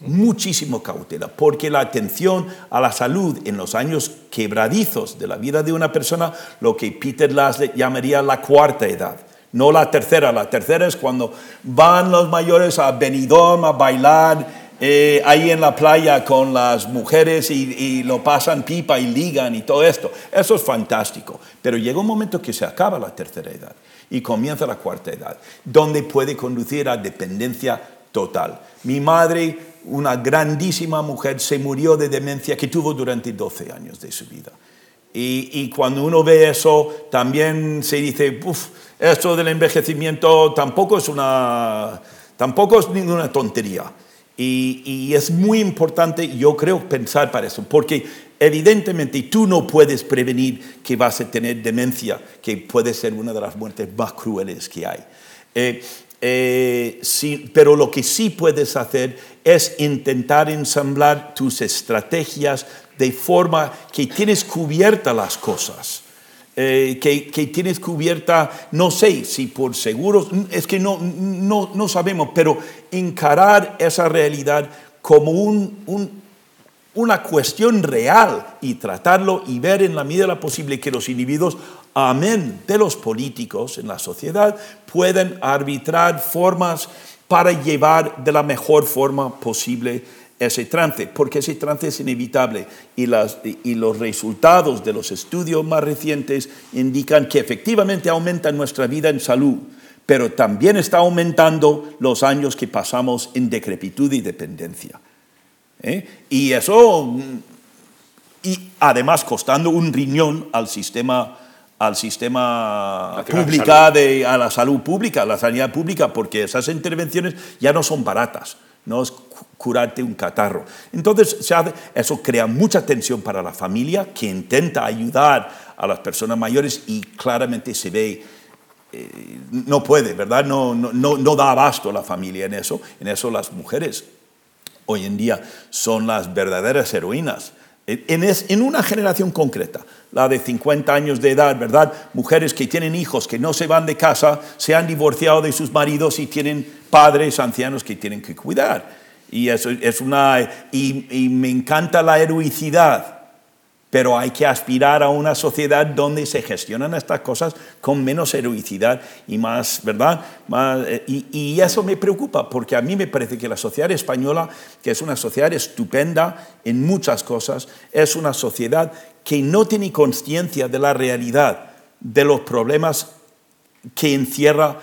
muchísimo cautela, porque la atención a la salud en los años quebradizos de la vida de una persona, lo que Peter Laszlo llamaría la cuarta edad, no la tercera. La tercera es cuando van los mayores a Benidorm a bailar eh, ahí en la playa con las mujeres y, lo pasan pipa y ligan y todo esto. Eso es fantástico. Pero llega un momento que se acaba la tercera edad y comienza la cuarta edad, donde puede conducir a dependencia total. Mi madre, una grandísima mujer, se murió de demencia que tuvo durante 12 años de su vida. Y, cuando uno ve eso, también se dice, uff, esto del envejecimiento tampoco es, una, tampoco es ninguna tontería. Y, es muy importante, yo creo, pensar para eso, porque evidentemente tú no puedes prevenir que vas a tener demencia, que puede ser una de las muertes más crueles que hay. Eh, eh, sí, pero lo que sí puedes hacer es intentar ensamblar tus estrategias de forma que tienes cubiertas las cosas. Eh, que, que, tienes cubierta, no sé si por seguros, es que no, no, no sabemos, pero encarar esa realidad como un, una cuestión real y tratarlo y ver en la medida de la posible que los individuos, amén de los políticos en la sociedad, pueden arbitrar formas para llevar de la mejor forma posible ese trance, porque ese trance es inevitable y, las, y, los resultados de los estudios más recientes indican que efectivamente aumenta nuestra vida en salud, pero también está aumentando los años que pasamos en decrepitud y dependencia. ¿eh? Y eso, y además costando un riñón al sistema al sistema pública, de, a la salud pública, a la sanidad pública, porque esas intervenciones ya no son baratas no es curarte un catarro. Entonces, eso crea mucha tensión para la familia que intenta ayudar a las personas mayores y claramente se ve, eh, no puede, ¿verdad? No, no, no, da abasto la familia en eso. En eso las mujeres hoy en día son las verdaderas heroínas. En, en una generación concreta, la de 50 años de edad, ¿verdad? Mujeres que tienen hijos que no se van de casa, se han divorciado de sus maridos y tienen padres ancianos que tienen que cuidar. Y, eso es una, y, me encanta la heroicidad, pero hay que aspirar a una sociedad donde se gestionan estas cosas con menos heroicidad y más, ¿verdad? Eh, y, y, eso me preocupa, porque a mí me parece que la sociedad española, que es una sociedad estupenda en muchas cosas, es una sociedad que no tiene conciencia de la realidad, de los problemas que encierra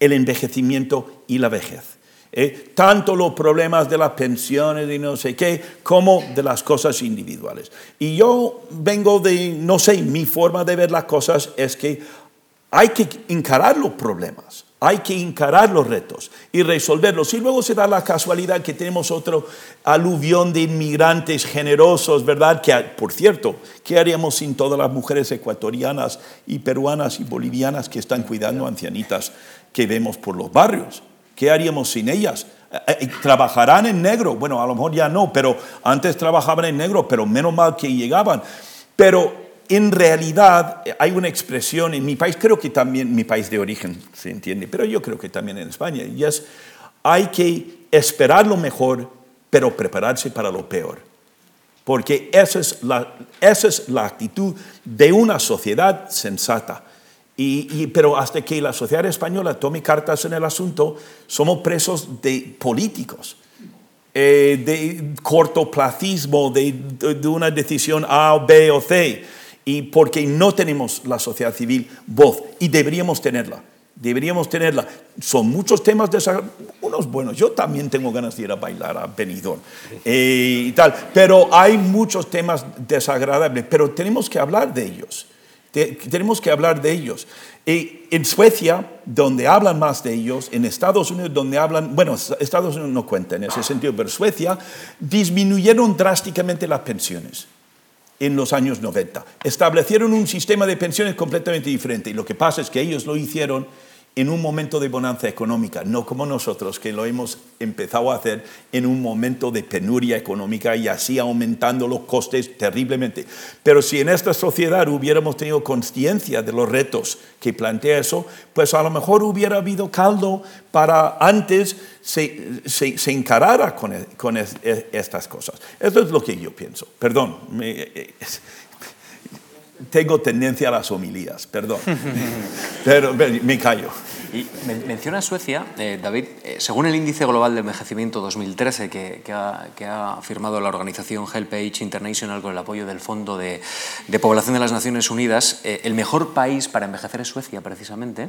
el envejecimiento y la vejez. ¿Eh? Tanto los problemas de las pensiones y no sé qué, como de las cosas individuales. Y yo vengo de, no sé, mi forma de ver las cosas es que hay que encarar los problemas. Hay que encarar los retos y resolverlos. Y luego se da la casualidad que tenemos otro aluvión de inmigrantes generosos, ¿verdad? Que, por cierto, ¿qué haríamos sin todas las mujeres ecuatorianas y peruanas y bolivianas que están cuidando ancianitas que vemos por los barrios? ¿Qué haríamos sin ellas? Eh, eh, ¿Trabajarán en negro? Bueno, a lo mejor ya no, pero antes trabajaban en negro, pero menos mal que llegaban. Pero en realidad eh, hay una expresión en mi país, creo que también mi país de origen se entiende, pero yo creo que también en España, y es, hay que esperar lo mejor, pero prepararse para lo peor. Porque esa es la, esa es la actitud de una sociedad sensata. Y, pero hasta que la sociedad española tome cartas en el asunto, somos presos de políticos, eh, de cortoplacismo, de, de una decisión A, B o C y porque no tenemos la sociedad civil voz y deberíamos tenerla. Deberíamos tenerla. Son muchos temas desagradables, unos buenos. Yo también tengo ganas de ir a bailar a Benidorm eh, y tal, pero hay muchos temas desagradables, pero tenemos que hablar de ellos. Tenemos que hablar de ellos. Y en Suecia, donde hablan más de ellos, en Estados Unidos, donde hablan, bueno, Estados Unidos no cuenta en ese sentido, pero Suecia disminuyeron drásticamente las pensiones en los años 90. Establecieron un sistema de pensiones completamente diferente y lo que pasa es que ellos lo hicieron en un momento de bonanza económica, no como nosotros que lo hemos empezado a hacer en un momento de penuria económica y así aumentando los costes terriblemente. Pero si en esta sociedad hubiéramos tenido conciencia de los retos que plantea eso, pues a lo mejor hubiera habido caldo para antes se, se, encarara con, e, con e, estas cosas. Eso es lo que yo pienso. Perdón, eh, tengo tendencia a las homilías, perdón, pero me callo. Y menciona Suecia, eh, David, eh, según el índice global de envejecimiento 2013 que, que, ha, firmado la organización Help Age International con el apoyo del Fondo de, Población de las Naciones Unidas, eh, el mejor país para envejecer es Suecia, precisamente.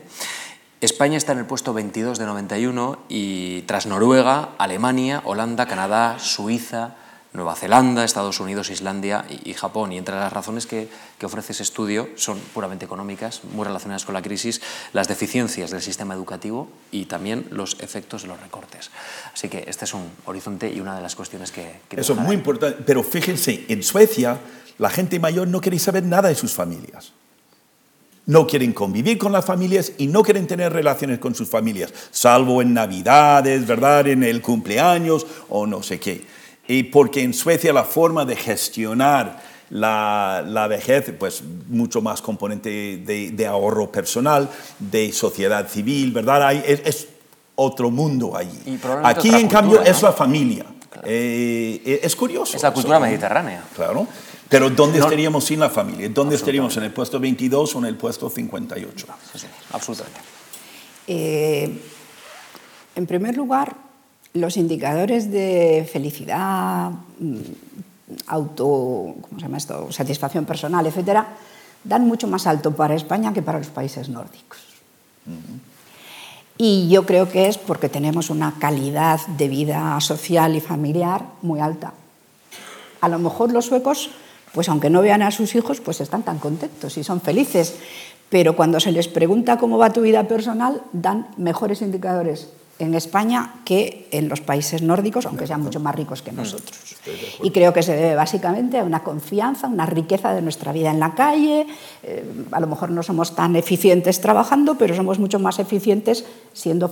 España está en el puesto 22 de 91 y tras Noruega, Alemania, Holanda, Canadá, Suiza, Nueva Zelanda, Estados Unidos, Islandia y, Japón. Y entre las razones que, ofrece ese estudio son puramente económicas, muy relacionadas con la crisis, las deficiencias del sistema educativo y también los efectos de los recortes. Así que este es un horizonte y una de las cuestiones que... Eso es muy importante. Pero fíjense, en Suecia la gente mayor no quiere saber nada de sus familias. No quieren convivir con las familias y no quieren tener relaciones con sus familias, salvo en Navidades, ¿verdad? En el cumpleaños o no sé qué y porque en Suecia la forma de gestionar la, la vejez, pues mucho más componente de, de, ahorro personal, de sociedad civil, ¿verdad? Hay, es, es, otro mundo allí. Aquí, en cultura, cambio, ¿no? es la familia. Claro. Eh, es curioso. Es la cultura eso, mediterránea. Claro. Pero ¿dónde no, estaríamos sin la familia? ¿Dónde estaríamos? ¿En el puesto 22 o en el puesto 58? Sí, absolutamente. Eh, en primer lugar, los indicadores de felicidad, mm, auto, ¿cómo se llama esto? satisfacción personal, etcétera, dan mucho más alto para España que para los países nórdicos. Uh -huh. Y yo creo que es porque tenemos una calidad de vida social y familiar muy alta. A lo mejor los suecos, pues aunque no vean a sus hijos, pues están tan contentos y son felices. Pero cuando se les pregunta cómo va tu vida personal, dan mejores indicadores en España que en los países nórdicos, aunque sean mucho más ricos que nosotros. Y creo que se debe básicamente a una confianza, una riqueza de nuestra vida en la calle. Eh, a lo mejor no somos tan eficientes trabajando, pero somos mucho más eficientes siendo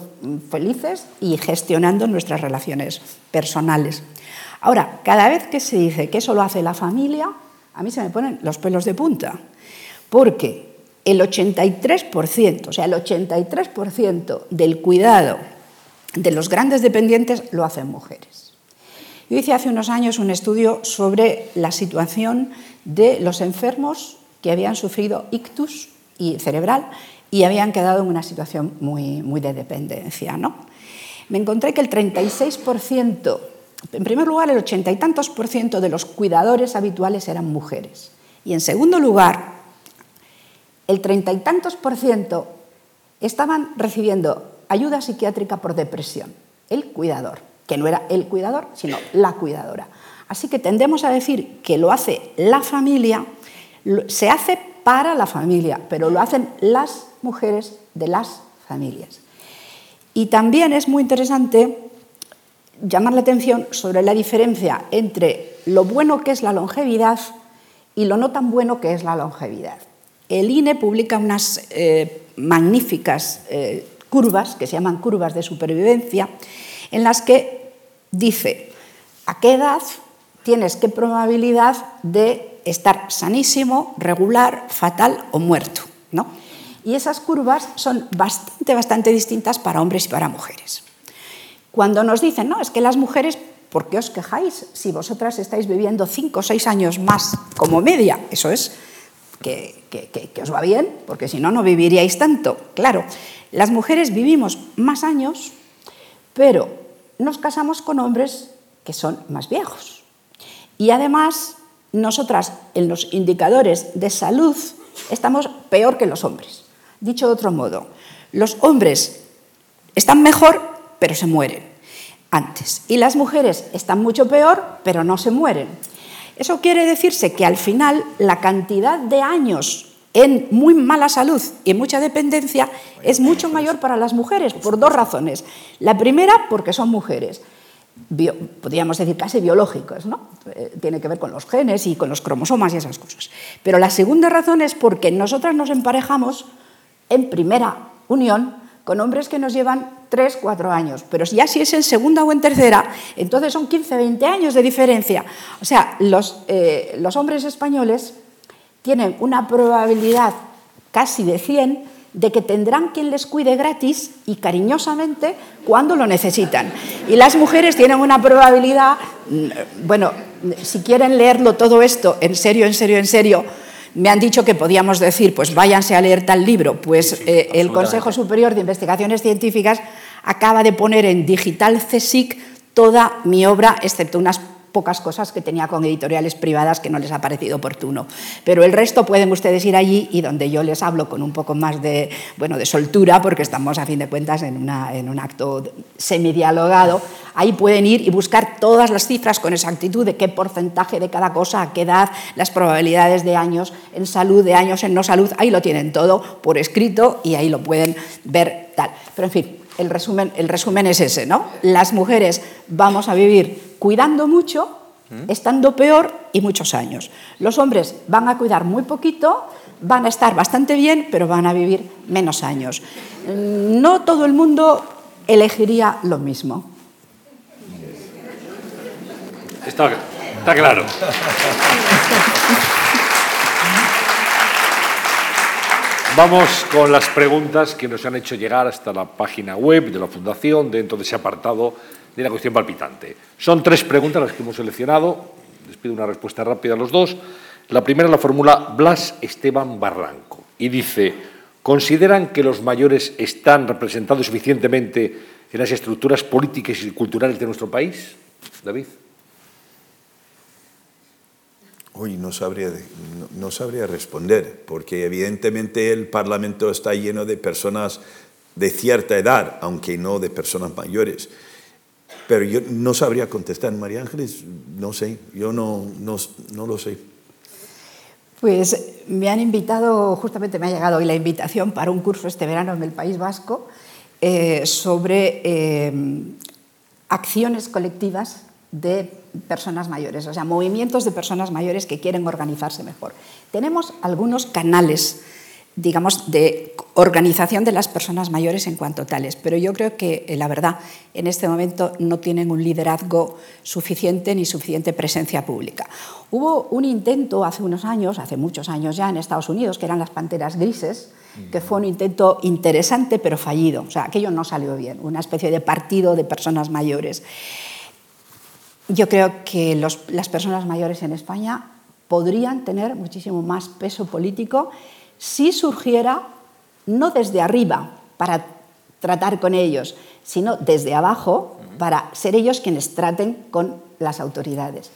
felices y gestionando nuestras relaciones personales. Ahora, cada vez que se dice que eso lo hace la familia, a mí se me ponen los pelos de punta, porque el 83%, o sea, el 83% del cuidado de los grandes dependientes lo hacen mujeres. Yo hice hace unos años un estudio sobre la situación de los enfermos que habían sufrido ictus y cerebral y habían quedado en una situación muy, muy de dependencia. ¿no? Me encontré que el 36%, en primer lugar, el ochenta y tantos por ciento de los cuidadores habituales eran mujeres. Y en segundo lugar, el treinta y tantos por ciento estaban recibiendo ayuda psiquiátrica por depresión, el cuidador, que no era el cuidador, sino la cuidadora. Así que tendemos a decir que lo hace la familia, se hace para la familia, pero lo hacen las mujeres de las familias. Y también es muy interesante llamar la atención sobre la diferencia entre lo bueno que es la longevidad y lo no tan bueno que es la longevidad. El INE publica unas eh, magníficas eh, curvas, que se llaman curvas de supervivencia, en las que dice a qué edad tienes qué probabilidad de estar sanísimo, regular, fatal o muerto. ¿no? Y esas curvas son bastante, bastante distintas para hombres y para mujeres. Cuando nos dicen, no, es que las mujeres, ¿por qué os quejáis si vosotras estáis viviendo cinco o seis años más como media? Eso es que, os va bien, porque si no, no viviríais tanto. Claro, las mujeres vivimos más años, pero nos casamos con hombres que son más viejos. Y además, nosotras en los indicadores de salud estamos peor que los hombres. Dicho de otro modo, los hombres están mejor, pero se mueren antes. Y las mujeres están mucho peor, pero no se mueren. Eso quiere decirse que al final la cantidad de años en muy mala salud y en mucha dependencia es mucho mayor para las mujeres por dos razones. La primera, porque son mujeres. Podríamos decir casi biológicos, ¿no? Eh, tiene que ver con los genes y con los cromosomas y esas cosas. Pero la segunda razón es porque nosotras nos emparejamos en primera unión con hombres que nos llevan 3, 4 años, pero ya si es en segunda o en tercera, entonces son 15, 20 años de diferencia. O sea, los, eh, los hombres españoles tienen una probabilidad casi de 100 de que tendrán quien les cuide gratis y cariñosamente cuando lo necesitan. Y las mujeres tienen una probabilidad, mm, bueno, si quieren leerlo todo esto en serio, en serio, en serio, me han dicho que podíamos decir, pues váyanse a leer tal libro. Pues sí, eh, el Consejo Superior de Investigaciones Científicas acaba de poner en digital CSIC toda mi obra, excepto unas pocas cosas que tenía con editoriales privadas que no les ha parecido oportuno. Pero el resto pueden ustedes ir allí y donde yo les hablo con un poco más de, bueno, de soltura, porque estamos a fin de cuentas en, una, en un acto semidialogado, ahí pueden ir y buscar todas las cifras con exactitud de qué porcentaje de cada cosa, a qué edad, las probabilidades de años en salud, de años en no salud, ahí lo tienen todo por escrito y ahí lo pueden ver tal. Pero en fin, el resumen, el resumen es ese, ¿no? Las mujeres vamos a vivir cuidando mucho, estando peor y muchos años. Los hombres van a cuidar muy poquito, van a estar bastante bien, pero van a vivir menos años. No todo el mundo elegiría lo mismo. Está, Está claro. Vamos con las preguntas que nos han hecho llegar hasta la página web de la Fundación dentro de ese apartado de la cuestión palpitante. Son tres preguntas las que hemos seleccionado. Les pido una respuesta rápida a los dos. La primera la formula Blas Esteban Barranco y dice, ¿consideran que los mayores están representados suficientemente en las estructuras políticas y culturales de nuestro país? David. Hoy no sabría, no, sabría responder, porque evidentemente el Parlamento está lleno de personas de cierta edad, aunque no de personas mayores. Pero yo no sabría contestar. María Ángeles, no sé, yo no, no, no lo sé. Pues me han invitado, justamente me ha llegado hoy la invitación para un curso este verano en el País Vasco eh, sobre eh, acciones colectivas de personas mayores, o sea, movimientos de personas mayores que quieren organizarse mejor. Tenemos algunos canales, digamos, de organización de las personas mayores en cuanto tales, pero yo creo que, eh, la verdad, en este momento no tienen un liderazgo suficiente ni suficiente presencia pública. Hubo un intento hace unos años, hace muchos años ya, en Estados Unidos, que eran las panteras grises, que fue un intento interesante pero fallido. O sea, aquello no salió bien, una especie de partido de personas mayores. Yo creo que los, las personas mayores en España podrían tener muchísimo más peso político si surgiera no desde arriba para tratar con ellos, sino desde abajo para ser ellos quienes traten con las autoridades.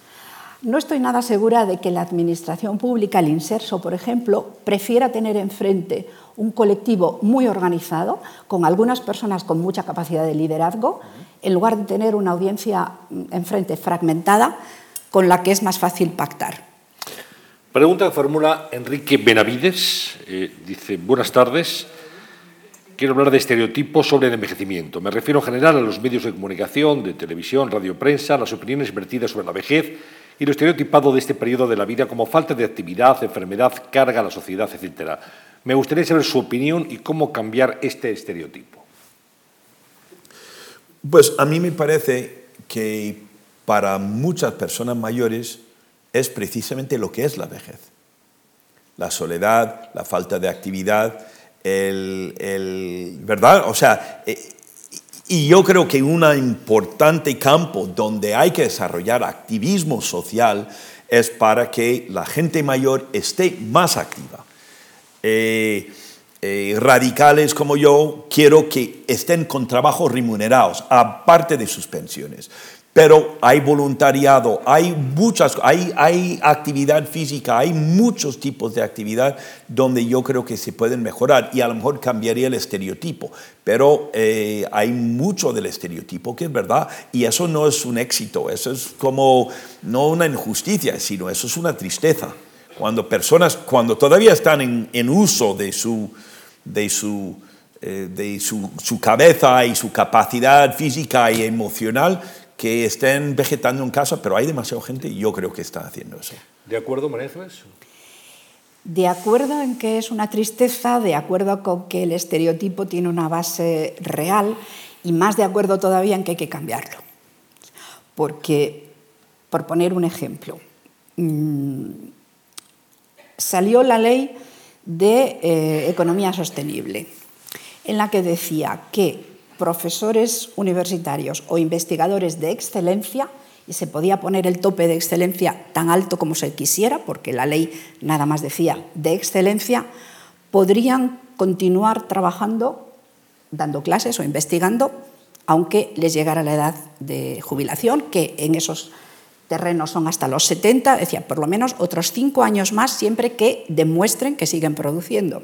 No estoy nada segura de que la administración pública, el Inserso, por ejemplo, prefiera tener enfrente un colectivo muy organizado, con algunas personas con mucha capacidad de liderazgo, en lugar de tener una audiencia enfrente fragmentada con la que es más fácil pactar. Pregunta que formula Enrique Benavides. Eh, dice, buenas tardes. Quiero hablar de estereotipos sobre el envejecimiento. Me refiero en general a los medios de comunicación, de televisión, radio, prensa, las opiniones vertidas sobre la vejez y lo estereotipado de este periodo de la vida como falta de actividad, enfermedad, carga a la sociedad, etc. Me gustaría saber su opinión y cómo cambiar este estereotipo. Pues a mí me parece que para muchas personas mayores es precisamente lo que es la vejez. La soledad, la falta de actividad, el, el ¿verdad? O sea, eh, y yo creo que un importante campo donde hay que desarrollar activismo social es para que la gente mayor esté más activa. Eh, eh, radicales como yo quiero que estén con trabajos remunerados, aparte de sus pensiones. Pero hay voluntariado, hay muchas, hay, actividad física, hay muchos tipos de actividad donde yo creo que se pueden mejorar y a lo mejor cambiaría el estereotipo. Pero eh, hay mucho del estereotipo que es verdad y eso no es un éxito, eso es como no una injusticia, sino eso es una tristeza. Cuando personas, cuando todavía están en, uso de su, de su, eh, de su, cabeza y su capacidad física y emocional que estén vegetando en casa, pero hay demasiada gente y yo creo que está haciendo eso. ¿De acuerdo, María Ángeles? De acuerdo en que es una tristeza, de acuerdo con que el estereotipo tiene una base real y más de acuerdo todavía en que hay que cambiarlo. Porque, por poner un ejemplo, mmm, salió la ley de eh, economía sostenible, en la que decía que profesores universitarios o investigadores de excelencia, y se podía poner el tope de excelencia tan alto como se quisiera, porque la ley nada más decía de excelencia, podrían continuar trabajando, dando clases o investigando, aunque les llegara la edad de jubilación, que en esos terrenos son hasta los 70, decía, por lo menos otros cinco años más, siempre que demuestren que siguen produciendo.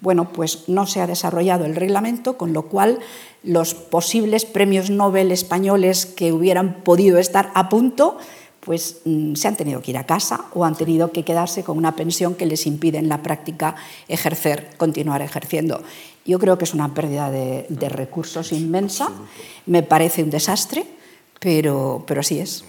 Bueno, pues no se ha desarrollado el reglamento, con lo cual los posibles premios Nobel españoles que hubieran podido estar a punto, pues mm, se han tenido que ir a casa o han tenido que quedarse con una pensión que les impide en la práctica ejercer, continuar ejerciendo. Yo creo que es una pérdida de, de recursos inmensa, me parece un desastre, pero, pero así es.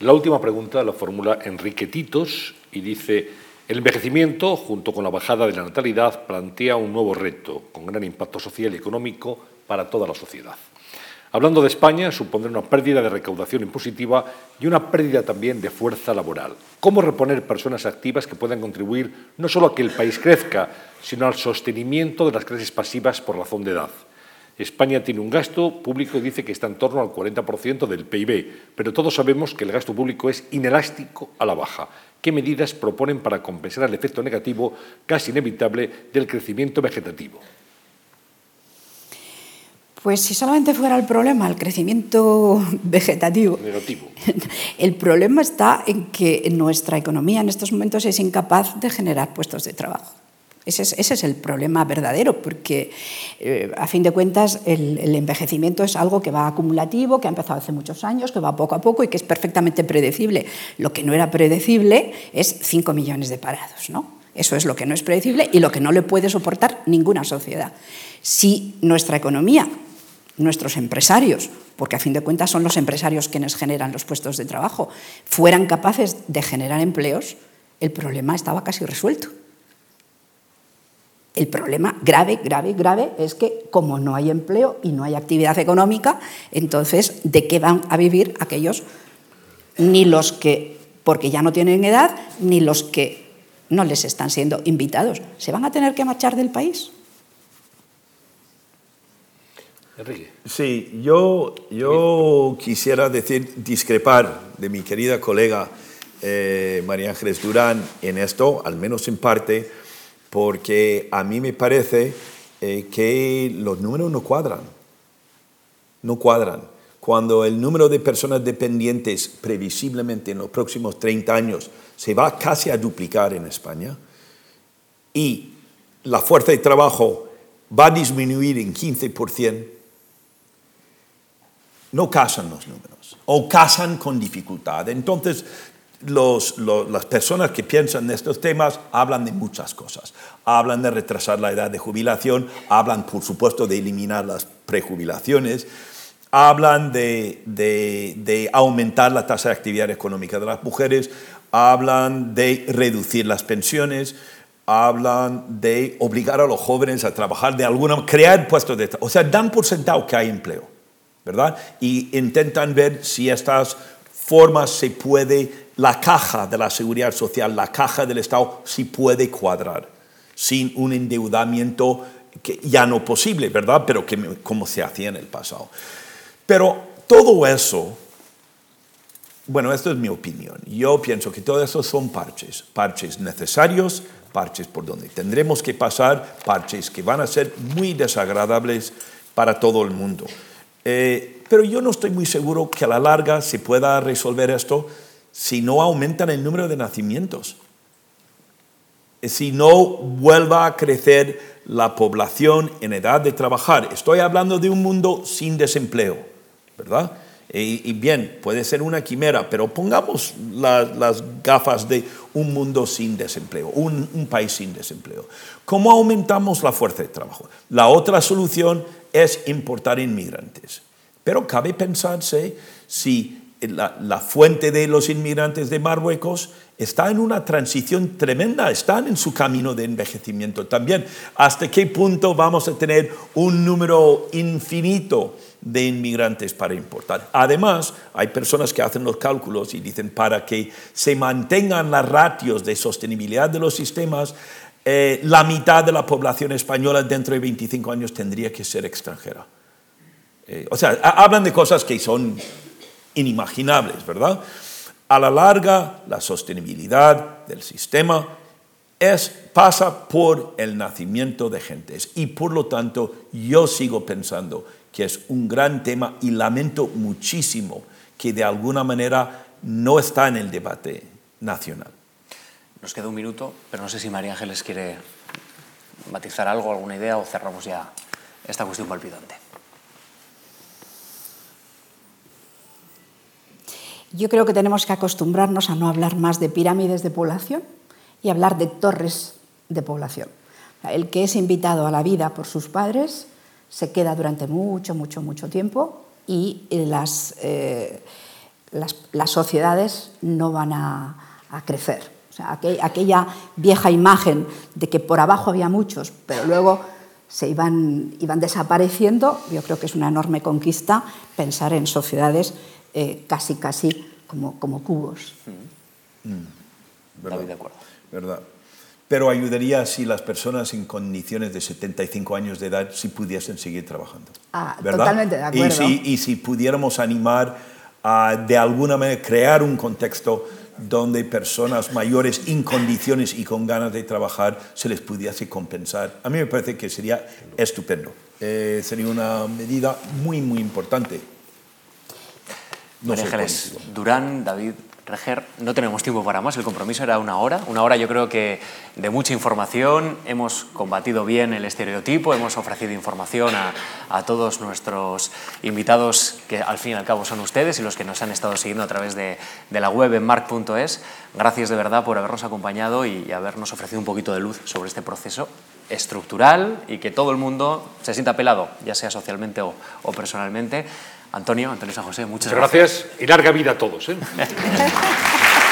La última pregunta la formula Enrique Titos y dice, el envejecimiento, junto con la bajada de la natalidad, plantea un nuevo reto con gran impacto social y económico para toda la sociedad. Hablando de España, supondrá una pérdida de recaudación impositiva y una pérdida también de fuerza laboral. ¿Cómo reponer personas activas que puedan contribuir no solo a que el país crezca, sino al sostenimiento de las clases pasivas por razón de edad? España tiene un gasto público, dice que está en torno al 40% del PIB, pero todos sabemos que el gasto público es inelástico a la baja. ¿Qué medidas proponen para compensar el efecto negativo casi inevitable del crecimiento vegetativo? Pues si solamente fuera el problema el crecimiento vegetativo, Negativo. el problema está en que nuestra economía en estos momentos es incapaz de generar puestos de trabajo. Ese es, el problema verdadero, porque eh, a fin de cuentas el, el, envejecimiento es algo que va acumulativo, que ha empezado hace muchos años, que va poco a poco y que es perfectamente predecible. Lo que no era predecible es 5 millones de parados. ¿no? Eso es lo que no es predecible y lo que no le puede soportar ninguna sociedad. Si nuestra economía nuestros empresarios, porque a fin de cuentas son los empresarios quienes generan los puestos de trabajo, fueran capaces de generar empleos, el problema estaba casi resuelto. El problema grave, grave, grave es que como no hay empleo y no hay actividad económica, entonces, ¿de qué van a vivir aquellos? Ni los que, porque ya no tienen edad, ni los que no les están siendo invitados. ¿Se van a tener que marchar del país? Enrique. Sí, yo, yo quisiera decir, discrepar de mi querida colega eh, María Ángeles Durán en esto, al menos en parte, porque a mí me parece eh, que los números no cuadran. No cuadran. Cuando el número de personas dependientes previsiblemente en los próximos 30 años se va casi a duplicar en España y la fuerza de trabajo va a disminuir en 15%, no casan los números o casan con dificultad. Entonces, las personas que piensan de estos temas hablan de muchas cosas. Hablan de retrasar la edad de jubilación, hablan, por supuesto, de eliminar las prejubilaciones, hablan de, de, de aumentar la tasa de actividad económica de las mujeres, hablan de reducir las pensiones, hablan de obligar a los jóvenes a trabajar de alguna crear puestos de trabajo. O sea, dan por sentado que hay empleo, ¿verdad? Y intentan ver si estas formas se puede, la caja de la seguridad social, la caja del Estado, si puede cuadrar, sin un endeudamiento que ya no posible, ¿verdad? Pero que, como se hacía en el pasado. Pero todo eso, bueno, esto es mi opinión. Yo pienso que todo eso son parches, parches necesarios, parches por donde tendremos que pasar, parches que van a ser muy desagradables para todo el mundo. Eh, pero yo no estoy muy seguro que a la larga se pueda resolver esto si no aumentan el número de nacimientos, si no vuelva a crecer la población en edad de trabajar. Estoy hablando de un mundo sin desempleo, ¿verdad? Y, y bien, puede ser una quimera, pero pongamos la, las gafas de un mundo sin desempleo, un país sin desempleo. ¿Cómo aumentamos la fuerza de trabajo? La otra solución es importar inmigrantes. Pero cabe pensarse si la, fuente de los inmigrantes de Marruecos está en una transición tremenda, están en su camino de envejecimiento también. ¿Hasta qué punto vamos a tener un número infinito de inmigrantes para importar? Además, hay personas que hacen los cálculos y dicen para que se mantengan las ratios de sostenibilidad de los sistemas, eh, la mitad de la población española dentro de 25 años tendría que ser extranjera. Eh, o sea, hablan de cosas que son inimaginables, ¿verdad? A la larga, la sostenibilidad del sistema es, pasa por el nacimiento de gentes y por lo tanto yo sigo pensando que es un gran tema y lamento muchísimo que de alguna manera no está en el debate nacional. Nos queda un minuto, pero no sé si María Ángeles quiere matizar algo, alguna idea o cerramos ya esta cuestión palpitante. Yo creo que tenemos que acostumbrarnos a no hablar más de pirámides de población y hablar de torres de población. El que es invitado a la vida por sus padres se queda durante mucho, mucho, mucho tiempo y las, eh, las, las sociedades no van a, a crecer. O sea, aquella vieja imagen de que por abajo había muchos, pero luego se iban, iban desapareciendo. Yo creo que es una enorme conquista pensar en sociedades eh, casi, casi como, como cubos. Mm. David, de acuerdo. ¿Verdad? Pero ayudaría si las personas en condiciones de 75 años de edad si pudiesen seguir trabajando. Ah, totalmente de acuerdo. Y si, y si pudiéramos animar a, de alguna manera, crear un contexto donde personas mayores en condiciones y con ganas de trabajar se les pudiese compensar. A mí me parece que sería estupendo. Eh, sería una medida muy, muy importante. No María Ángeles Durán, David, Reger, no tenemos tiempo para más, el compromiso era una hora, una hora yo creo que de mucha información, hemos combatido bien el estereotipo, hemos ofrecido información a, todos nuestros invitados que al fin y al cabo son ustedes y los que nos han estado siguiendo a través de, la web en marc.es. Gracias de verdad por habernos acompañado y habernos ofrecido un poquito de luz sobre este proceso estructural y que todo el mundo se sienta apelado, ya sea socialmente o, o personalmente. Antonio, Antonio San José, muchas, muchas gracias. y larga vida a todos. ¿eh?